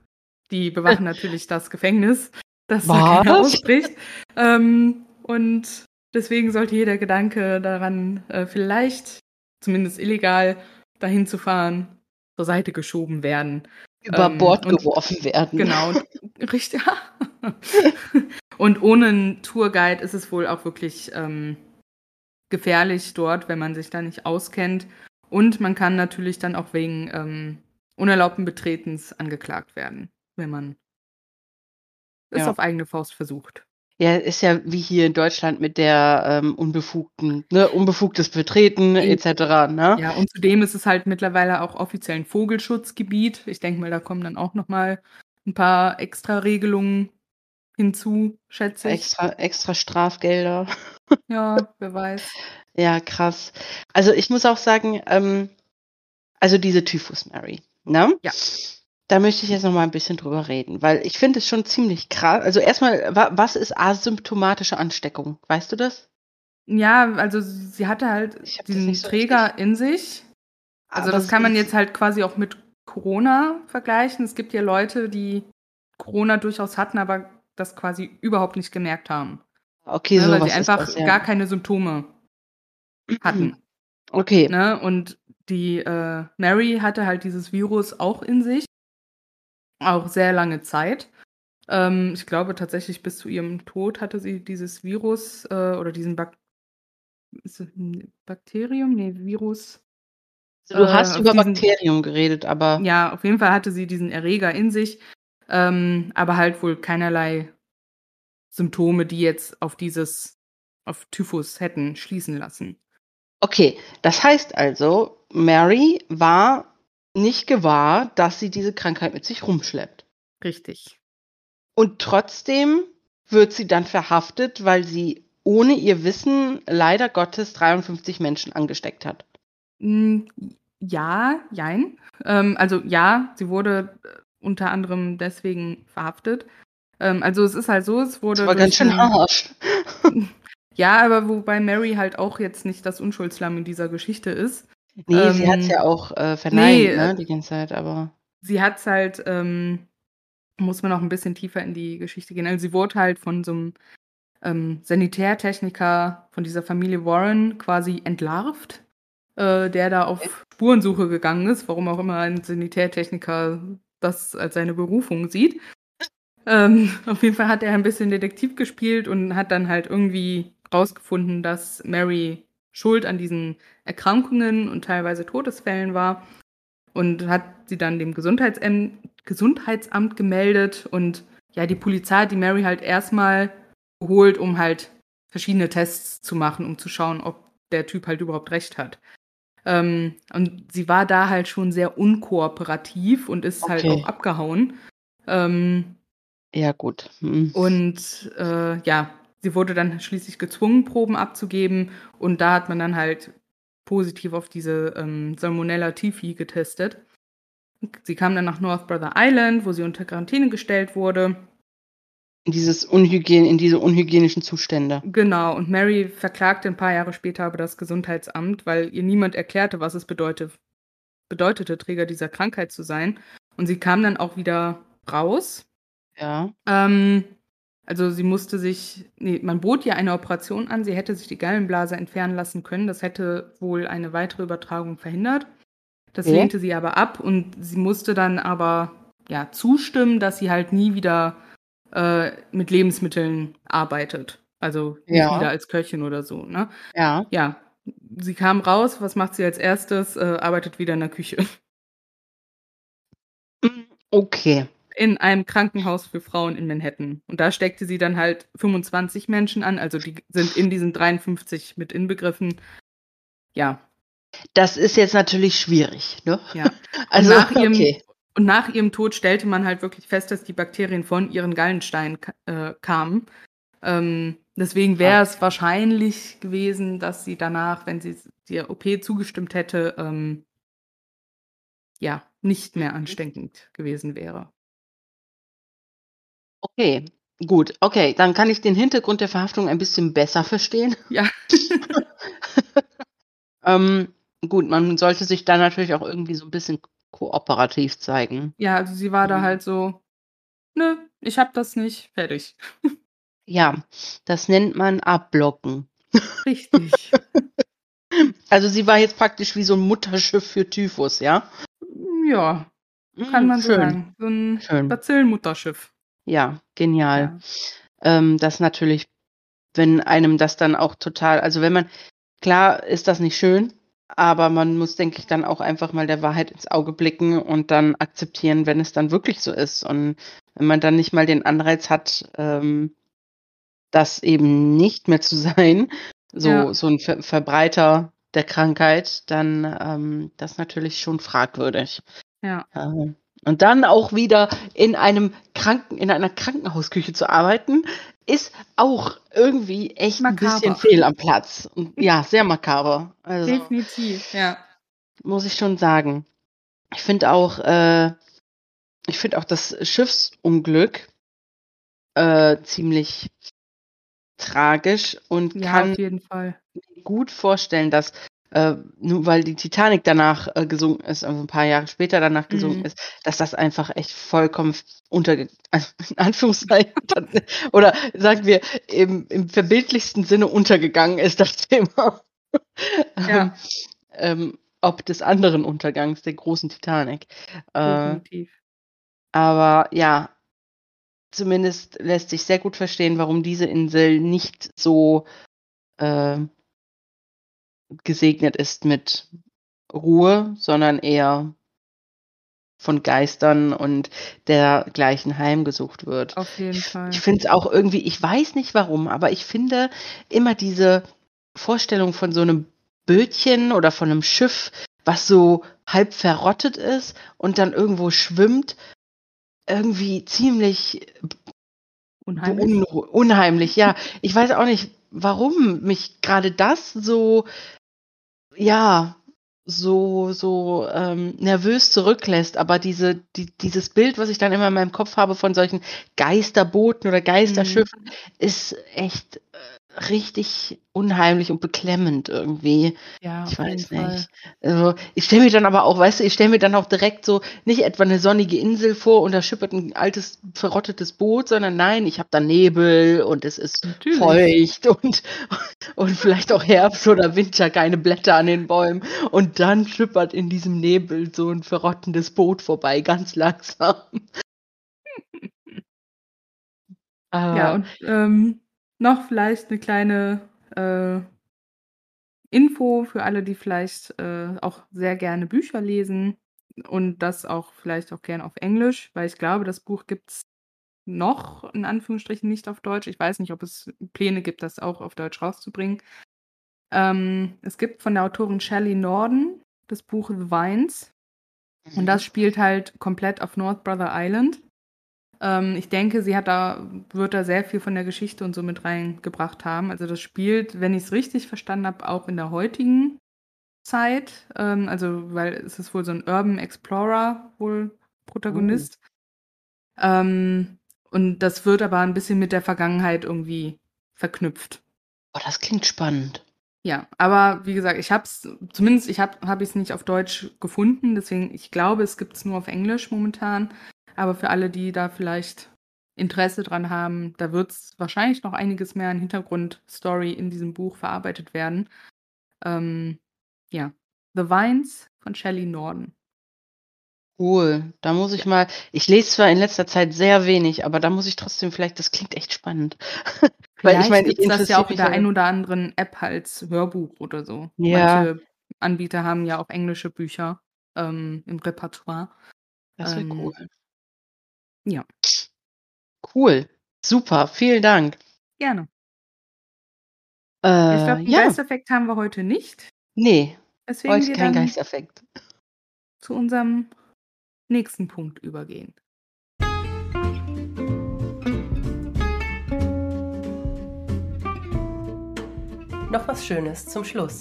die bewachen [LAUGHS] natürlich das Gefängnis, dass da keiner ausbricht. Ähm, und deswegen sollte jeder Gedanke daran, äh, vielleicht, zumindest illegal, dahin zu fahren, zur Seite geschoben werden.
Über
Ähm,
Bord
und
geworfen werden.
Genau, [LAUGHS] richtig. [LAUGHS] Und ohne 'n Tourguide ist es wohl auch wirklich, ähm, gefährlich dort, wenn man sich da nicht auskennt. Und man kann natürlich dann auch wegen, ähm, unerlaubten Betretens angeklagt werden, wenn man es
Ja.
auf eigene Faust versucht.
Ja, ist ja wie hier in Deutschland mit der, ähm, unbefugten ne, unbefugtes Betreten
Eben.
et cetera, ne?
Ja, und zudem ist es halt mittlerweile auch offiziell 'n Vogelschutzgebiet. Ich denke mal, da kommen dann auch noch mal 'n paar Extraregelungen hinzu, schätze ich.
Extra extra Strafgelder.
Ja, wer weiß. [LAUGHS]
Ja, krass. Also, ich muss auch sagen, ähm, also diese Typhus Mary, ne?
Ja.
Da möchte ich jetzt noch mal 'n bisschen drüber reden, weil ich finde es schon ziemlich kra also, erst mal, wa was ist asymptomatische Ansteckung? Weißt du das?
Ja, also sie hatte halt diesen
so
Träger
richtig
in sich. Also,
aber
das kann man jetzt halt quasi auch mit Corona vergleichen. Es gibt ja Leute, die Corona durchaus hatten, aber das quasi überhaupt nicht gemerkt haben,
Okay,
ne,
so
weil sie einfach
das, ja.
gar keine Symptome hatten, [CLEARS THROAT]
Okay.
ne? Und die, äh, Mary hatte halt dieses Virus auch in sich, auch sehr lange Zeit. Ähm, ich glaube tatsächlich bis zu ihrem Tod hatte sie dieses Virus, äh, oder diesen Bak Bakterium? Ne, Virus.
Also, du
Äh,
hast über
diesen
Bakterium geredet, aber
Ja, auf jeden Fall hatte sie diesen Erreger in sich, ähm, aber halt wohl keinerlei Symptome, die jetzt auf dieses auf Typhus hätten schließen lassen.
Okay, das heißt also, Mary war nicht gewahr, dass sie diese Krankheit mit sich rumschleppt.
Richtig.
Und trotzdem wird sie dann verhaftet, weil sie ohne ihr Wissen leider Gottes 53 Menschen angesteckt hat.
Hm, ja, jein. Ähm, also ja, sie wurde, äh, unter anderem deswegen verhaftet. Ähm, also es ist halt so, es
Das
wurde
war ganz schön harsch. [LAUGHS]
Ja, aber wobei Mary halt auch jetzt nicht das Unschuldslamm in dieser Geschichte ist.
Ne, sie hat's
Ähm,
ja auch, äh, verneint,
ne,
ne,
äh
die ganze Zeit, aber
sie hat's halt, ähm muss man noch 'n bisschen tiefer in die Geschichte gehen. Also, sie wurde halt von so 'm, ähm, Sanitärtechniker von dieser Familie Warren quasi entlarvt, äh, der da auf Spurensuche gegangen ist, warum auch immer ein Sanitärtechniker das als seine Berufung sieht. Ähm, [LAUGHS] auf jeden Fall hat er ein bisschen Detektiv gespielt und hat dann halt irgendwie rausgefunden, dass Mary schuld an diesen Erkrankungen und teilweise Todesfällen war und hat sie dann dem Gesundheitsäm Gesundheitsamt gemeldet und ja, die Polizei hat die Mary halt erst mal geholt, um halt verschiedene Tests zu machen, um zu schauen, ob der Typ halt überhaupt recht hat. Ähm, und sie war da halt schon sehr unkooperativ und ist halt auch
Okay.
abgehauen. Ähm
Ja, gut. Mhm.
und, äh, ja, sie wurde dann schließlich gezwungen, Proben abzugeben und da hat man dann halt positiv auf diese, ähm, Salmonella Typhi getestet. Sie kam dann nach North Brother Island, wo sie unter Quarantäne gestellt wurde.
In dieses Unhygien in diese unhygienischen Zustände.
Genau, und Mary verklagte 'n paar Jahre später aber das Gesundheitsamt, weil ihr niemand erklärte, was es bedeutet bedeutete, Träger dieser Krankheit zu sein. Und sie kam dann auch wieder raus.
Ja.
Ähm, also sie musste sich ne, man bot ihr eine Operation an. Sie hätte sich die Gallenblase entfernen lassen können. Das hätte wohl eine weitere Übertragung verhindert. Das
Okay.
lehnte sie aber ab und sie musste dann aber, ja, zustimmen, dass sie halt nie wieder, äh, mit Lebensmitteln arbeitet. Also nicht
Ja.
wieder als Köchin oder so, ne?
Ja.
Ja, sie kam raus. Was macht sie als Erstes? Äh, arbeitet wieder in der Küche.
Hm, okay.
In einem Krankenhaus für Frauen in Manhattan. Und da steckte sie dann halt 25 Menschen an, also die sind in diesen 53 mit inbegriffen. Ja.
Das ist jetzt natürlich schwierig, ne?
Ja. [LAUGHS]
Also,
und, nach ihrem,
okay.
und nach ihrem Tod stellte man halt wirklich fest, dass die Bakterien von ihren Gallensteinen äh, kamen. Ähm, deswegen wäre es wahrscheinlich gewesen, dass sie danach, wenn sie der OP zugestimmt hätte, ähm, ja, nicht mehr ansteckend gewesen wäre.
Okay, gut. Okay, dann kann ich den Hintergrund der Verhaftung ein bisschen besser verstehen.
Ja. [LAUGHS]
ähm, gut, man sollte sich da natürlich auch irgendwie so ein bisschen kooperativ zeigen.
Ja, also sie war da
Mhm.
halt so, nö, ich hab das nicht, fertig. [LAUGHS]
Ja, das nennt man abblocken.
Richtig. [LAUGHS]
Also sie war jetzt praktisch wie so ein Mutterschiff für Typhus, ja?
ja, kann
Mm,
man so
schön.
sagen. So ein. Bazillenmutterschiff.
Ja, genial.
Ja.
Ähm, das natürlich, wenn einem das dann auch total, also wenn man, klar ist das nicht schön, aber man muss, denke ich, dann auch einfach mal der Wahrheit ins Auge blicken und dann akzeptieren, wenn es dann wirklich so ist. Und wenn man dann nicht mal den Anreiz hat, ähm, das eben nicht mehr zu [LAUGHS] sein, so,
Ja.
so ein Ver Verbreiter der Krankheit, dann ähm, das natürlich schon fragwürdig.
Ja.
Ähm, und dann auch wieder in einem Kranken, in einer Krankenhausküche zu arbeiten, ist auch irgendwie echt ein
Makaber.
bisschen fehl am Platz. Und ja, sehr makaber. Also
Definitiv, ja.
muss ich schon sagen. Ich finde auch, äh, ich finde auch das Schiffsunglück äh, ziemlich tragisch und
Ja,
kann gut vorstellen, dass äh, nur weil die Titanic danach äh, gesunken ist, also ein paar Jahre später danach gesunken
Mhm.
ist, dass das einfach echt vollkommen unterge... Also in Anführungszeichen, [LAUGHS] oder sagen wir, im, im verbildlichsten Sinne untergegangen ist, das [LAUGHS] Thema.
Ja.
ähm, ähm, ob des anderen Untergangs, der großen Titanic. Äh,
Definitiv.
aber ja, zumindest lässt sich sehr gut verstehen, warum diese Insel nicht so äh, gesegnet ist mit Ruhe, sondern eher von Geistern und dergleichen heimgesucht wird.
Auf jeden Fall.
Ich finde es auch irgendwie, ich weiß nicht warum, aber ich finde immer diese Vorstellung von so einem Bötchen oder von einem Schiff, was so halb verrottet ist und dann irgendwo schwimmt, irgendwie ziemlich
Unheimlich.
unru- unheimlich. Ja, ich weiß auch nicht, warum mich gerade das so, ja, so, so ähm, nervös zurücklässt. Aber diese, die, dieses Bild, was ich dann immer in meinem Kopf habe von solchen Geisterbooten oder Geisterschiffen, ist echt äh, richtig unheimlich und beklemmend irgendwie.
Ja,
Ich weiß
Fall.
nicht. Also, ich stelle mir dann aber auch, weißt du, ich stelle mir dann auch direkt so nicht etwa eine sonnige Insel vor und da schippert ein altes, verrottetes Boot, sondern nein, ich habe da Nebel und es ist
Natürlich.
feucht und, und vielleicht auch Herbst oder Winter, keine Blätter an den Bäumen. Und dann schippert in diesem Nebel so ein verrottendes Boot vorbei, ganz langsam. [LAUGHS]
Ja,
Äh,
und ähm, noch vielleicht eine kleine äh, Info für alle, die vielleicht äh, auch sehr gerne Bücher lesen und das auch vielleicht auch gerne auf Englisch, weil ich glaube, das Buch gibt es noch in Anführungsstrichen nicht auf Deutsch. Ich weiß nicht, ob es Pläne gibt, das auch auf Deutsch rauszubringen. Ähm, es gibt von der Autorin Shelley Norden das Buch The Vines und das spielt halt komplett auf North Brother Island. Ähm, ich denke, sie hat da, wird da sehr viel von der Geschichte und so mit reingebracht haben. Also das spielt, wenn ich es richtig verstanden habe, auch in der heutigen Zeit. Ähm, also, weil es ist wohl so ein Urban Explorer wohl Protagonist. Ähm, und das wird aber ein bisschen mit der Vergangenheit irgendwie verknüpft.
oh, das klingt spannend.
Ja, aber wie gesagt, ich habe es, zumindest ich habe hab es nicht auf Deutsch gefunden, deswegen, ich glaube, es gibt es nur auf Englisch momentan. Aber für alle, die da vielleicht Interesse dran haben, da wird es wahrscheinlich noch einiges mehr an Hintergrundstory in diesem Buch verarbeitet werden. Ähm, ja, The Vines von Shelley Norden.
Cool. Da muss ich mal, ich lese zwar in letzter Zeit sehr wenig, aber da muss ich trotzdem vielleicht, das klingt echt spannend. [LAUGHS] Weil ich meine, ich
das ja auch in der einen oder anderen App als Hörbuch oder so.
Ja.
Manche Anbieter haben ja auch englische Bücher ähm, im Repertoire.
Das wäre
ähm,
cool.
Ja.
Cool. Super, vielen Dank.
Gerne.
Äh,
Ich glaube, 'n
ja.
Geisteffekt haben wir heute nicht.
Ne,
Weswegen
heute
wir
kein
dann
Geisteffekt.
zu unserem nächsten Punkt übergehen.
Noch was Schönes zum Schluss.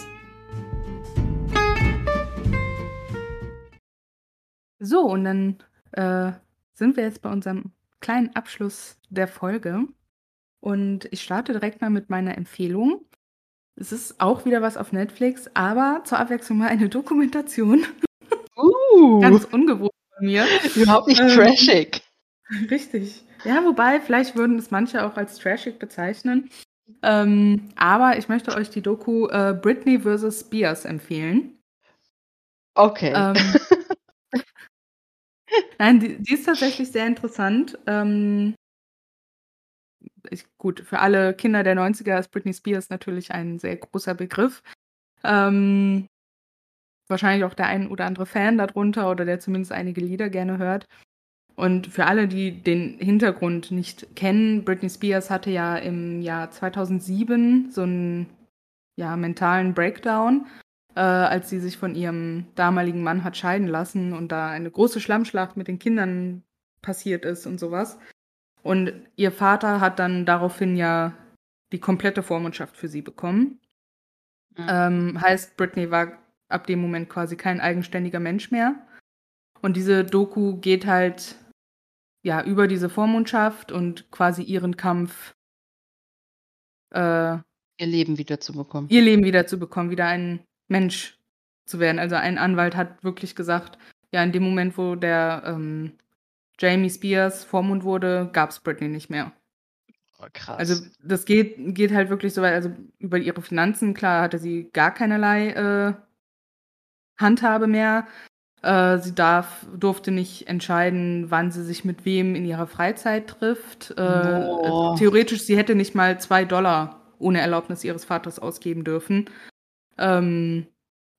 So, und dann, äh, sind wir jetzt bei unserem kleinen Abschluss der Folge. Und ich starte direkt mal mit meiner Empfehlung. Es ist auch wieder was auf Netflix, aber zur Abwechslung mal eine [LAUGHS] Dokumentation.
Uh,
Ganz ungewohnt von mir.
überhaupt nicht
Ähm,
trashig.
Richtig. Ja, wobei, vielleicht würden es manche auch als trashig bezeichnen. Ähm, aber ich möchte euch die Doku äh, Britney vs. Spears empfehlen.
Okay.
Ähm, [LAUGHS] nein, die, die ist tatsächlich sehr interessant. Ähm, ich, gut, für alle Kinder der 90er ist Britney Spears natürlich ein sehr großer Begriff. Ähm, wahrscheinlich auch der ein oder andere Fan darunter oder der zumindest einige Lieder gerne hört. Und für alle, die den Hintergrund nicht kennen, Britney Spears hatte ja im Jahr 2007 so einen ja, mentalen Breakdown, äh, als sie sich von ihrem damaligen Mann hat scheiden lassen und da eine große Schlammschlacht mit den Kindern passiert ist und sowas. Und ihr Vater hat dann daraufhin ja die komplette Vormundschaft für sie bekommen.
Mhm.
Ähm, heißt, Britney war ab dem Moment quasi kein eigenständiger Mensch mehr. Und diese Doku geht halt ja über diese Vormundschaft und quasi ihren Kampf, äh,
Ihr Leben wiederzubekommen.
ihr Leben wieder zu bekommen, wieder ein Mensch zu werden. Also ein Anwalt hat wirklich gesagt, ja, in dem Moment, wo der ähm, Jamie Spears Vormund wurde, gab es Britney nicht mehr.
Oh, krass.
Also das geht, geht halt wirklich so weit, also über ihre Finanzen, klar hatte sie gar keinerlei äh, Handhabe mehr. Äh, sie darf, durfte nicht entscheiden, wann sie sich mit wem in ihrer Freizeit trifft. Äh,
Oh.
Theoretisch, sie hätte nicht mal zwei Dollar ohne Erlaubnis ihres Vaters ausgeben dürfen. Ähm,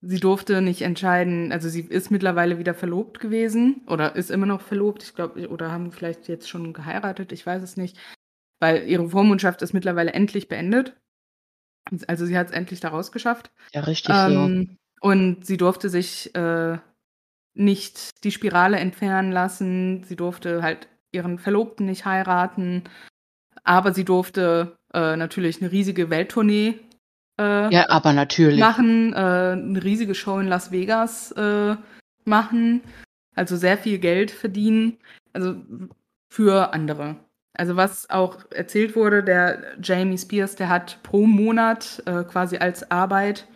sie durfte nicht entscheiden, also sie ist mittlerweile wieder verlobt gewesen oder ist immer noch verlobt, ich glaube, oder haben vielleicht jetzt schon geheiratet, ich weiß es nicht, weil ihre Vormundschaft ist mittlerweile endlich beendet. Also sie hat es endlich da rausgeschafft.
ja, richtig
Ähm, und sie durfte sich äh, nicht die Spirale entfernen lassen. Sie durfte halt ihren Verlobten nicht heiraten. Aber sie durfte äh, natürlich eine riesige Welttournee äh.
Ja, aber natürlich.
machen, äh, eine riesige Show in Las Vegas äh, machen. Also sehr viel Geld verdienen. Also für andere. Also was auch erzählt wurde, der Jamie Spears, der hat pro Monat äh, quasi als Arbeit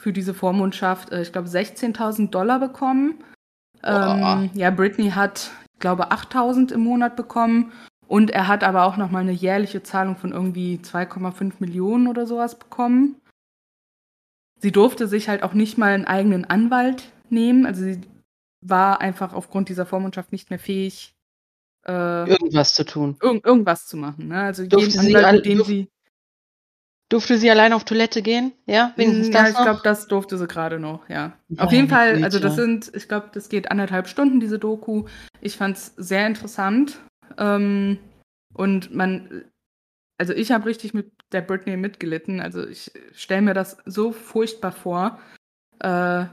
für diese Vormundschaft, äh, ich glaube, 16.000 Dollar bekommen. Ähm, ja, Britney hat, ich glaube, 8.000 im Monat bekommen. Und er hat aber auch nochmal eine jährliche Zahlung von irgendwie 2,5 Millionen oder sowas bekommen. Sie durfte sich halt auch nicht mal einen eigenen Anwalt nehmen. Also sie war einfach aufgrund dieser Vormundschaft nicht mehr fähig, äh,
Irgendwas zu tun.
irg irgendwas zu machen. Ne? Also
Durfte
jeden
sie
Anwalt,
durf-
sie.
Durfte sie allein auf Toilette gehen? Ja, wenigstens
ja,
das
ich glaube, das durfte sie gerade noch, ja.
Meine
Auf jeden Fall, also das sind, ich glaube, das geht anderthalb Stunden, diese Doku. Ich fand es sehr interessant. Ähm, und man, also ich habe richtig mit der Britney mitgelitten. Also ich stelle mir das so furchtbar vor, äh,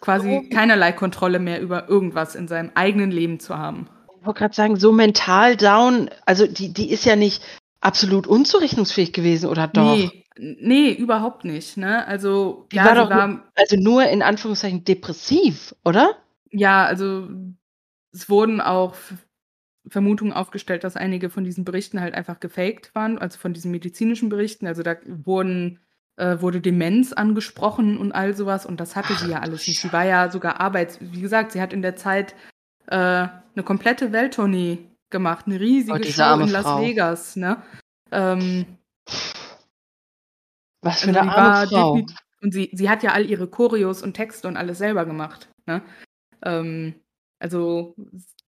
quasi
so-
keinerlei Kontrolle mehr über irgendwas in seinem eigenen Leben zu haben.
Ich wollte gerade sagen, so mental down, also die, die ist ja nicht absolut unzurechnungsfähig gewesen, oder doch?
Nee, nee, überhaupt nicht. Ne? Also,
Die
ja,
war doch
war,
Also nur in Anführungszeichen depressiv, oder?
Ja, also es wurden auch Vermutungen aufgestellt, dass einige von diesen Berichten halt einfach gefaked waren, also von diesen medizinischen Berichten. Also da wurden, äh, wurde Demenz angesprochen und all sowas und das hatte sie ja alles nicht. Sie war ja sogar Arbeits... Wie gesagt, sie hat in der Zeit äh, eine komplette Welttournee gemacht, eine riesige
Oh,
Show in Las
Frau.
Vegas, ne? Ähm,
Was für
also
eine arme
war
Frau.
Und sie, sie hat ja all ihre Choreos und Texte und alles selber gemacht. Ne? Ähm, also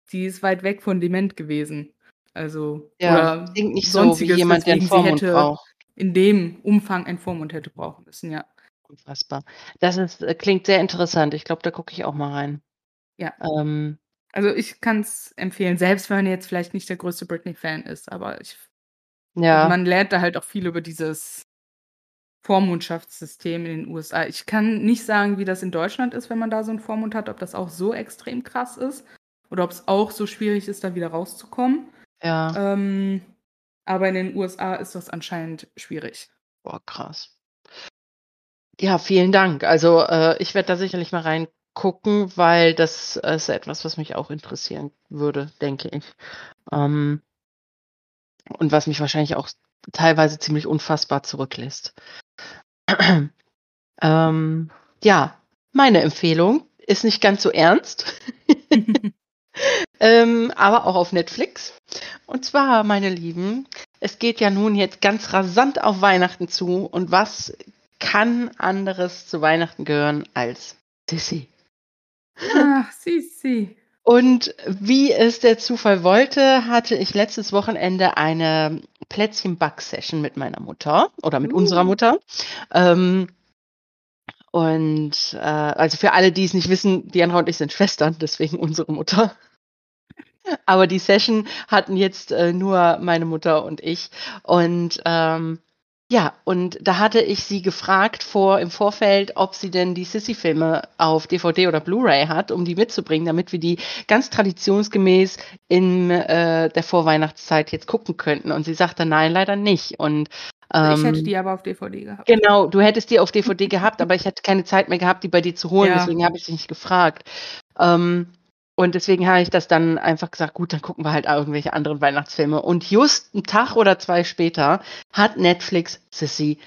sie ist weit weg von dement gewesen. Also
Ja,
oder
klingt nicht so wie
sonstiges,
jemand, der einen Vormund
hätte
braucht.
in dem Umfang einen Vormund hätte brauchen müssen, ja.
Unfassbar. Das ist, äh, klingt sehr interessant. Ich glaube, da gucke ich auch mal rein.
Ja.
Ähm,
Also, ich kann's empfehlen, selbst wenn man jetzt vielleicht nicht der größte Britney-Fan ist, aber ich
Ja.
man lernt da halt auch viel über dieses Vormundschaftssystem in den USA. Ich kann nicht sagen, wie das in Deutschland ist, wenn man da so 'n Vormund hat, ob das auch so extrem krass ist oder ob's auch so schwierig ist, da wieder rauszukommen.
Ja.
Ähm, aber in den USA ist das anscheinend schwierig.
Boah, krass. Ja, vielen Dank. Also, äh, ich werde da sicherlich mal reingucken, weil das ist etwas, was mich auch interessieren würde, denke ich. Ähm und was mich wahrscheinlich auch teilweise ziemlich unfassbar zurücklässt. [CLEARS THROAT] Ähm, ja, meine Empfehlung ist nicht ganz so ernst, [LAUGHS] [LAUGHS] ähm, aber auch auf Netflix. Und zwar, meine Lieben, es geht ja nun jetzt ganz rasant auf Weihnachten zu und was kann anderes zu Weihnachten gehören als Sissi?
Ach, Sissi.
Und wie es der Zufall wollte, hatte ich letztes Wochenende eine Plätzchenback-Session mit meiner Mutter oder mit unserer
Uh.
Mutter. Ähm und, äh, also für alle, die's nicht wissen, Diandra und ich sind Schwestern, deswegen unsere Mutter. Aber die Session hatten jetzt, äh, nur meine Mutter und ich. Und, ähm, ja, und da hatte ich sie gefragt vor im Vorfeld, ob sie denn die Sissi-Filme auf DVD oder Blu-ray hat, um die mitzubringen, damit wir die ganz traditionsgemäß in, äh, der Vorweihnachtszeit jetzt gucken könnten. Und sie sagte: „Nein, leider nicht.“ Und,
Also, ich hätte
ähm
die aber auf DVD gehabt.
Genau, du hättest die auf DVD gehabt, aber ich hätte keine Zeit mehr gehabt, die bei dir zu holen,
Ja.
deswegen habe ich dich nicht gefragt. Ähm, und deswegen habe ich das dann einfach gesagt: „Gut, dann gucken wir halt irgendwelche anderen Weihnachtsfilme.“ Und just 'n Tag oder 2 später hat Netflix Sissi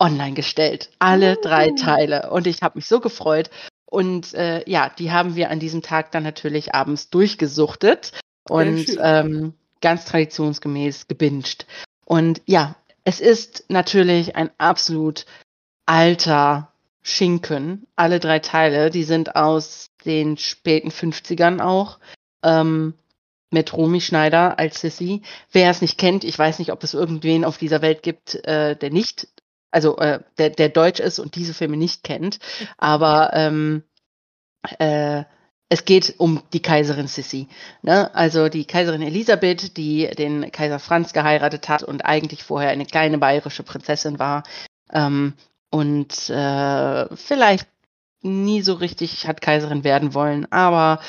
online gestellt. Alle 3
Uh.
Teile. Und ich habe mich so gefreut. Und, äh, ja, die haben wir an diesem Tag dann natürlich abends durchgesuchtet und, ähm, ganz traditionsgemäß gebinged. Und ja, es ist natürlich ein absolut alter Schinken, alle 3 Teile. Die sind aus den späten 50ern auch, ähm, mit Romy Schneider als Sissi. Wer es nicht kennt, ich weiß nicht, ob es irgendwen auf dieser Welt gibt, äh, der nicht also, äh, der der deutsch ist und diese Filme nicht kennt. Aber, ähm, äh, es geht um die Kaiserin Sissi, ne? Also, die Kaiserin Elisabeth, die den Kaiser Franz geheiratet hat und eigentlich vorher eine kleine bayerische Prinzessin war, ähm, und, äh, vielleicht nie so richtig hat Kaiserin werden wollen, aber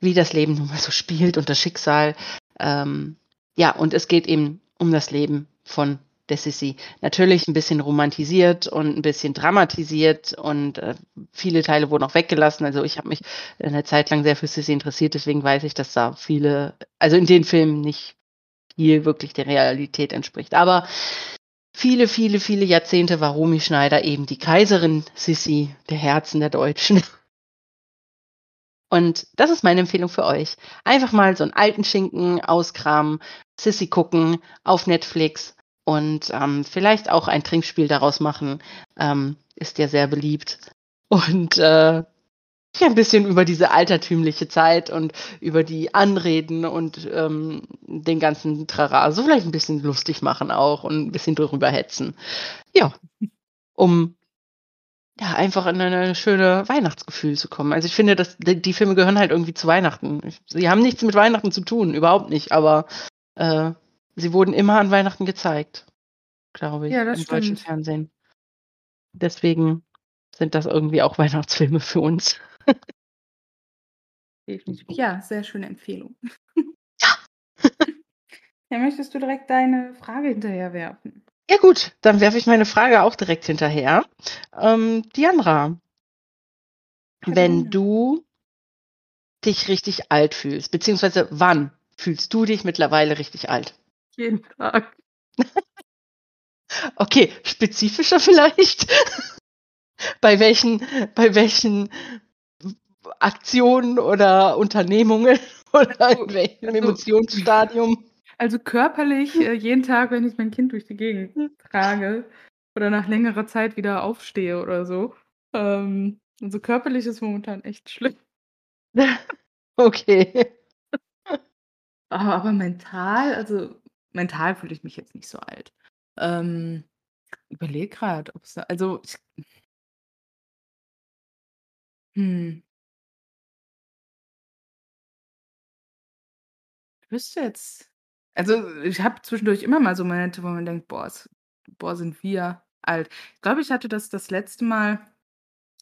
wie das Leben nun mal so spielt und das Schicksal. Ähm, ja, und es geht eben um das Leben von der Sissi. Natürlich 'n bisschen romantisiert und 'n bisschen dramatisiert und, äh, viele Teile wurden auch weggelassen. Also, ich habe mich 'ne Zeit lang sehr für Sissi interessiert, deswegen weiß ich, dass da viele also, in den Filmen nicht viel wirklich der Realität entspricht. Aber viele, viele, viele Jahrzehnte war Romy Schneider eben die Kaiserin Sissi der Herzen der Deutschen. Und das ist meine Empfehlung für euch. Einfach mal so 'n alten Schinken auskramen, Sissi gucken auf Netflix und, ähm, vielleicht auch ein Trinkspiel daraus machen. Ähm, ist ja sehr beliebt. Und, äh, ja, 'n bisschen über diese altertümliche Zeit und über die Anreden und, ähm, den ganzen Trara so vielleicht 'n bisschen lustig machen auch und 'n bisschen drüber hetzen. Ja, um ja, einfach in eine schöne Weihnachtsgefühl zu kommen. Also, ich finde, dass die Filme gehören halt irgendwie zu Weihnachten. Sie haben nichts mit Weihnachten zu tun, überhaupt nicht, aber, äh, sie wurden immer an Weihnachten gezeigt, glaube ich,
Ja, das
im deutschen
stimmt.
Fernsehen. Deswegen sind das irgendwie auch Weihnachtsfilme für uns.
Definitiv. Ja, sehr schöne Empfehlung. [LAUGHS]
Ja.
Ja, möchtest du direkt deine Frage hinterherwerfen?
Ja gut, dann werfe ich meine Frage auch direkt hinterher. Ähm, Diandra wenn du dich richtig alt fühlst, beziehungsweise wann fühlst du dich mittlerweile richtig alt?
Jeden Tag. [LAUGHS]
Okay, spezifischer [LAUGHS] vielleicht? Bei welchen bei welchen Aktionen oder Unternehmungen [LAUGHS] oder
Also
in welchem
also
Emotionsstadium?
Also, körperlich, äh, jeden Tag, wenn ich mein Kind durch die Gegend trage oder nach längerer Zeit wieder aufstehe oder so. Ähm, also, körperlich ist momentan echt schlimm. [LAUGHS]
Okay.
Aber mental also, mental fühle ich mich jetzt nicht so alt. Ähm, überlege grad, ob's da also, ich Hm. Wüsste jetzt also, ich habe zwischendurch immer mal so Momente, wo man denkt: „Boah, es boah, sind wir alt.“ Ich glaube, ich hatte das das letzte Mal,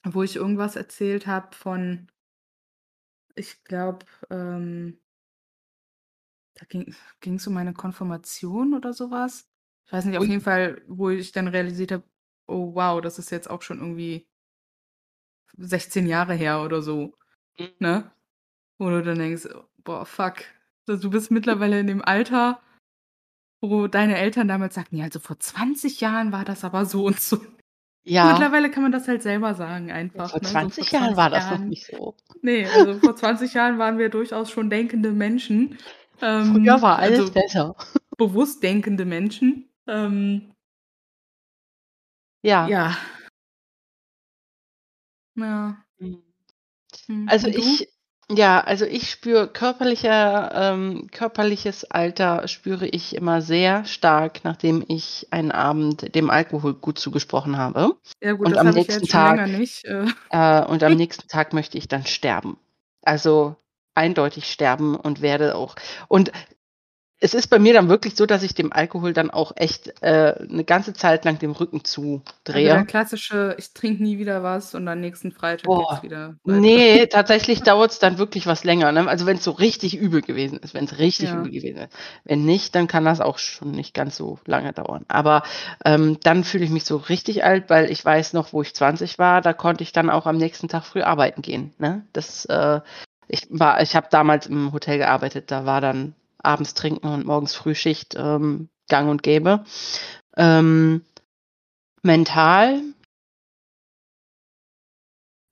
wo ich irgendwas erzählt habe von ich glaube, ähm da ging ging's um meine Konfirmation oder so was. Ich weiß nicht, auf jeden Fall, wo ich dann realisiert habe: „Oh wow, das ist jetzt auch schon irgendwie“ 16 Jahre her oder so,
Mhm.
ne? Wo du dann denkst: „Boah, fuck.“ So, du bist mittlerweile in dem Alter, wo deine Eltern damals sagten: „Ja, also vor 20 Jahren war das aber so und so.“
Ja.
Mittlerweile kann man das halt selber sagen einfach,
Vor
ne? So
20
vor
Jahren
20
war das noch
Jahren
nicht so.
ne, also vor 20 Jahren waren wir durchaus schon denkende Menschen,
Früher
ähm,
war alles
also
besser.
bewusst denkende Menschen, ähm
Ja.
Ja. Ja.
Mhm.
Mhm.
Also, ich ja, also, ich spüre körperlicher ähm, körperliches Alter spüre ich immer sehr stark, nachdem ich einen Abend dem Alkohol gut zugesprochen habe.
Ja gut,
Und
das
am
habe ich ja
nächsten
jetzt
Tag
länger nicht, äh. [LAUGHS]
äh, und am nächsten Tag möchte ich dann sterben. Also, eindeutig sterben und werde auch und es ist bei mir dann wirklich so, dass ich dem Alkohol dann auch echt, äh, 'ne ganze Zeit lang den Rücken
Also, der
zudrehe.
klassische: „Ich trinke nie wieder was“ und am nächsten Freitag geht's
Boah,
wieder weiter.
ne, tatsächlich dauert's dann wirklich was länger, ne? Also, wenn's so richtig übel gewesen ist wenn's richtig
Ja.
übel gewesen ist. Wenn nicht, dann kann das auch schon nicht ganz so lange dauern. Aber, ähm, dann fühle ich mich so richtig alt, weil ich weiß noch, wo ich 20 war, da konnte ich dann auch am nächsten Tag früh arbeiten gehen, ne? Das, äh ich war ich habe damals im Hotel gearbeitet, da war dann abends trinken und morgens Frühschicht, ähm, gang und gäbe. Ähm, mental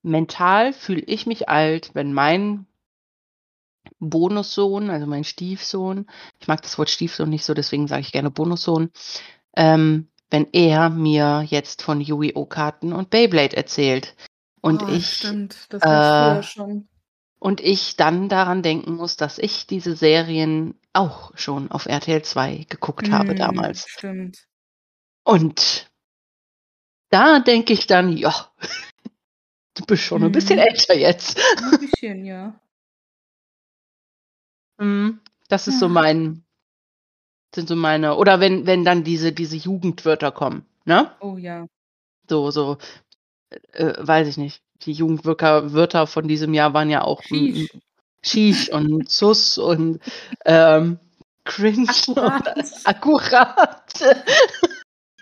mental fühle ich mich alt, wenn mein Bonussohn, also, mein Stiefsohn ich mag das Wort Stiefsohn nicht so, deswegen sage ich gerne Bonussohn, ähm, wenn er mir jetzt von Yu-Gi-Oh! Karten und Beyblade erzählt und
Oh,
ich,
stimmt, das
äh
schon.
Und ich dann daran denken muss, dass ich diese Serien auch schon auf RTL 2 geguckt habe
Mhm,
damals.
stimmt.
Und da denke ich dann: „Ja, du bist schon 'n bisschen
Mhm.
älter jetzt.“
'N bisschen, ja.
Mhm, das ist so mein sind so meine oder wenn wenn dann diese diese Jugendwörter kommen, ne?
Oh ja.
So so, äh, weiß ich nicht. Die Jugendwörter Wörter von diesem Jahr waren ja auch.
Sheesh
und Sus [LAUGHS] und, ähm, Cringe und
Akkurat. [LAUGHS]
akkurat.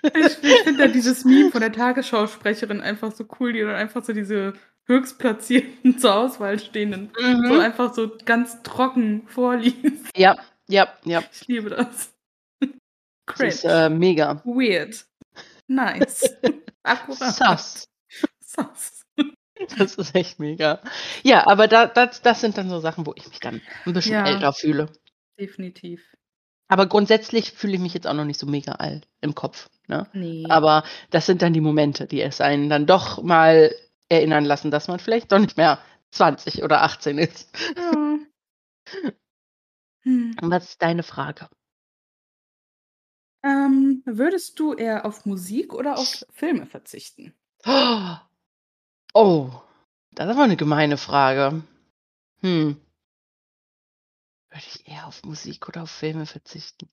Ich ich finde da dieses Meme [LAUGHS] von der Tagesschausprecherin einfach so cool, die dann einfach so diese Höchstplatzierten zur Auswahl Stehenden so
Mhm.
einfach so ganz trocken vorliest.
Ja, ja, ja.
Ich liebe das.
Das ist,
Cringe.
äh, mega.
Weird. Nice. Akkurat.
Sass.
Sass. [LAUGHS]
Das ist echt mega. Ja, aber da das das sind dann so Sachen, wo ich mich dann 'n bisschen
Ja.
älter fühle.
Definitiv.
Aber grundsätzlich fühle ich mich jetzt auch noch nicht so mega alt im Kopf, ne?
Ne.
Aber das sind dann die Momente, die es einen dann doch mal erinnern lassen, dass man vielleicht doch nicht mehr 20 oder 18 ist.
Ja. [LAUGHS] Hm.
Was ist deine Frage?
Ähm, würdest du eher auf Musik oder auf Filme verzichten?
Oh, das ist aber 'ne gemeine Frage. Hm. Würde ich eher auf Musik oder auf Filme verzichten?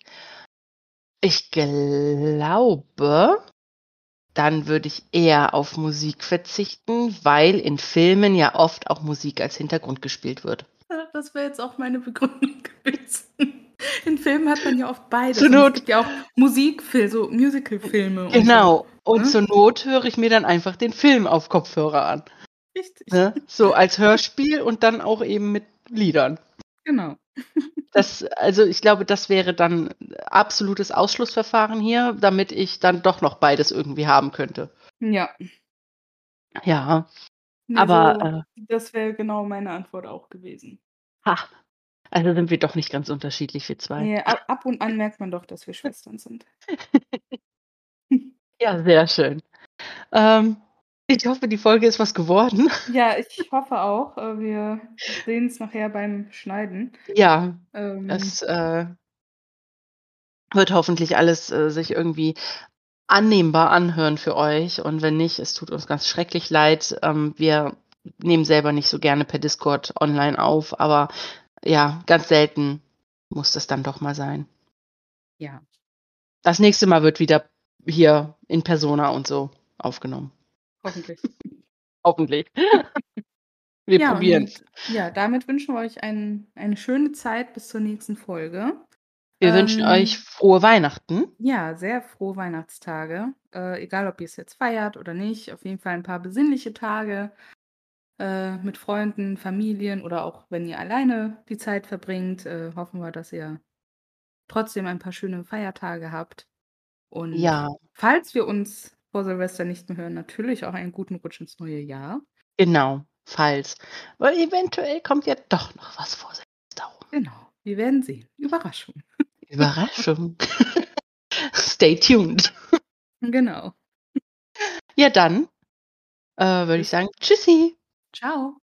Ich glaube, dann würde ich eher auf Musik verzichten, weil in Filmen ja oft auch Musik als Hintergrund gespielt wird.
Das wäre jetzt auch meine Begründung [LAUGHS] gewesen. [LAUGHS] In Filmen hat man ja oft beides
Zur
und es
Not
gibt ja auch Musikfil so Musicalfilme und so,
Genau. Und zur
ne?
Not höre ich mir dann einfach den Film auf Kopfhörer an.
Richtig.
Ne? So als Hörspiel und dann auch eben mit Liedern.
Genau. [LAUGHS]
Das also, ich glaube, das wäre dann absolutes Ausschlussverfahren hier, damit ich dann doch noch beides irgendwie haben könnte.
Ja.
Ja,
Ne,
aber,
so
äh
das wäre genau meine Antwort auch gewesen.
Ha, also sind wir doch nicht ganz unterschiedlich, wir 2.
Ne, ab ab und an merkt man doch, dass wir Schwestern sind. [LAUGHS]
Ja, sehr schön. Ähm, ich hoffe, die Folge ist was geworden. [LAUGHS]
Ja, ich hoffe auch. Äh, wir sehen's nachher beim Schneiden.
Ja,
Ähm
es, äh wird hoffentlich alles, äh, sich irgendwie annehmbar anhören für euch und wenn nicht, es tut uns ganz schrecklich leid. Ähm, wir nehmen selber nicht so gerne per Discord online auf, aber ja, ganz selten muss das dann doch mal sein.
Ja.
Das nächste Mal wird wieder hier in Persona und so aufgenommen.
Hoffentlich. [LAUGHS]
Hoffentlich. [LAUGHS] Wir
Ja,
probieren.
und ja, damit wünschen wir euch ein, eine schöne Zeit bis zur nächsten Folge.
Wir wünschen
Ähm,
euch frohe Weihnachten.
Ja, sehr frohe Weihnachtstage. Äh, egal, ob ihr es jetzt feiert oder nicht. Auf jeden Fall ein paar besinnliche Tage äh, mit Freunden, Familien oder auch wenn ihr alleine die Zeit verbringt. Äh, hoffen wir, dass ihr trotzdem ein paar schöne Feiertage habt. Und
Ja,
falls wir uns vor Silvester nicht mehr hören, natürlich auch einen guten Rutsch ins neue Jahr.
genau. Falls. Weil eventuell kommt ja doch noch was vor Silvester rum.
Genau, wir werden sehen. Überraschung.
Überraschung. [LAUGHS] Stay tuned.
Genau.
Ja, dann äh, würde ich sagen, tschüssi.
Ciao.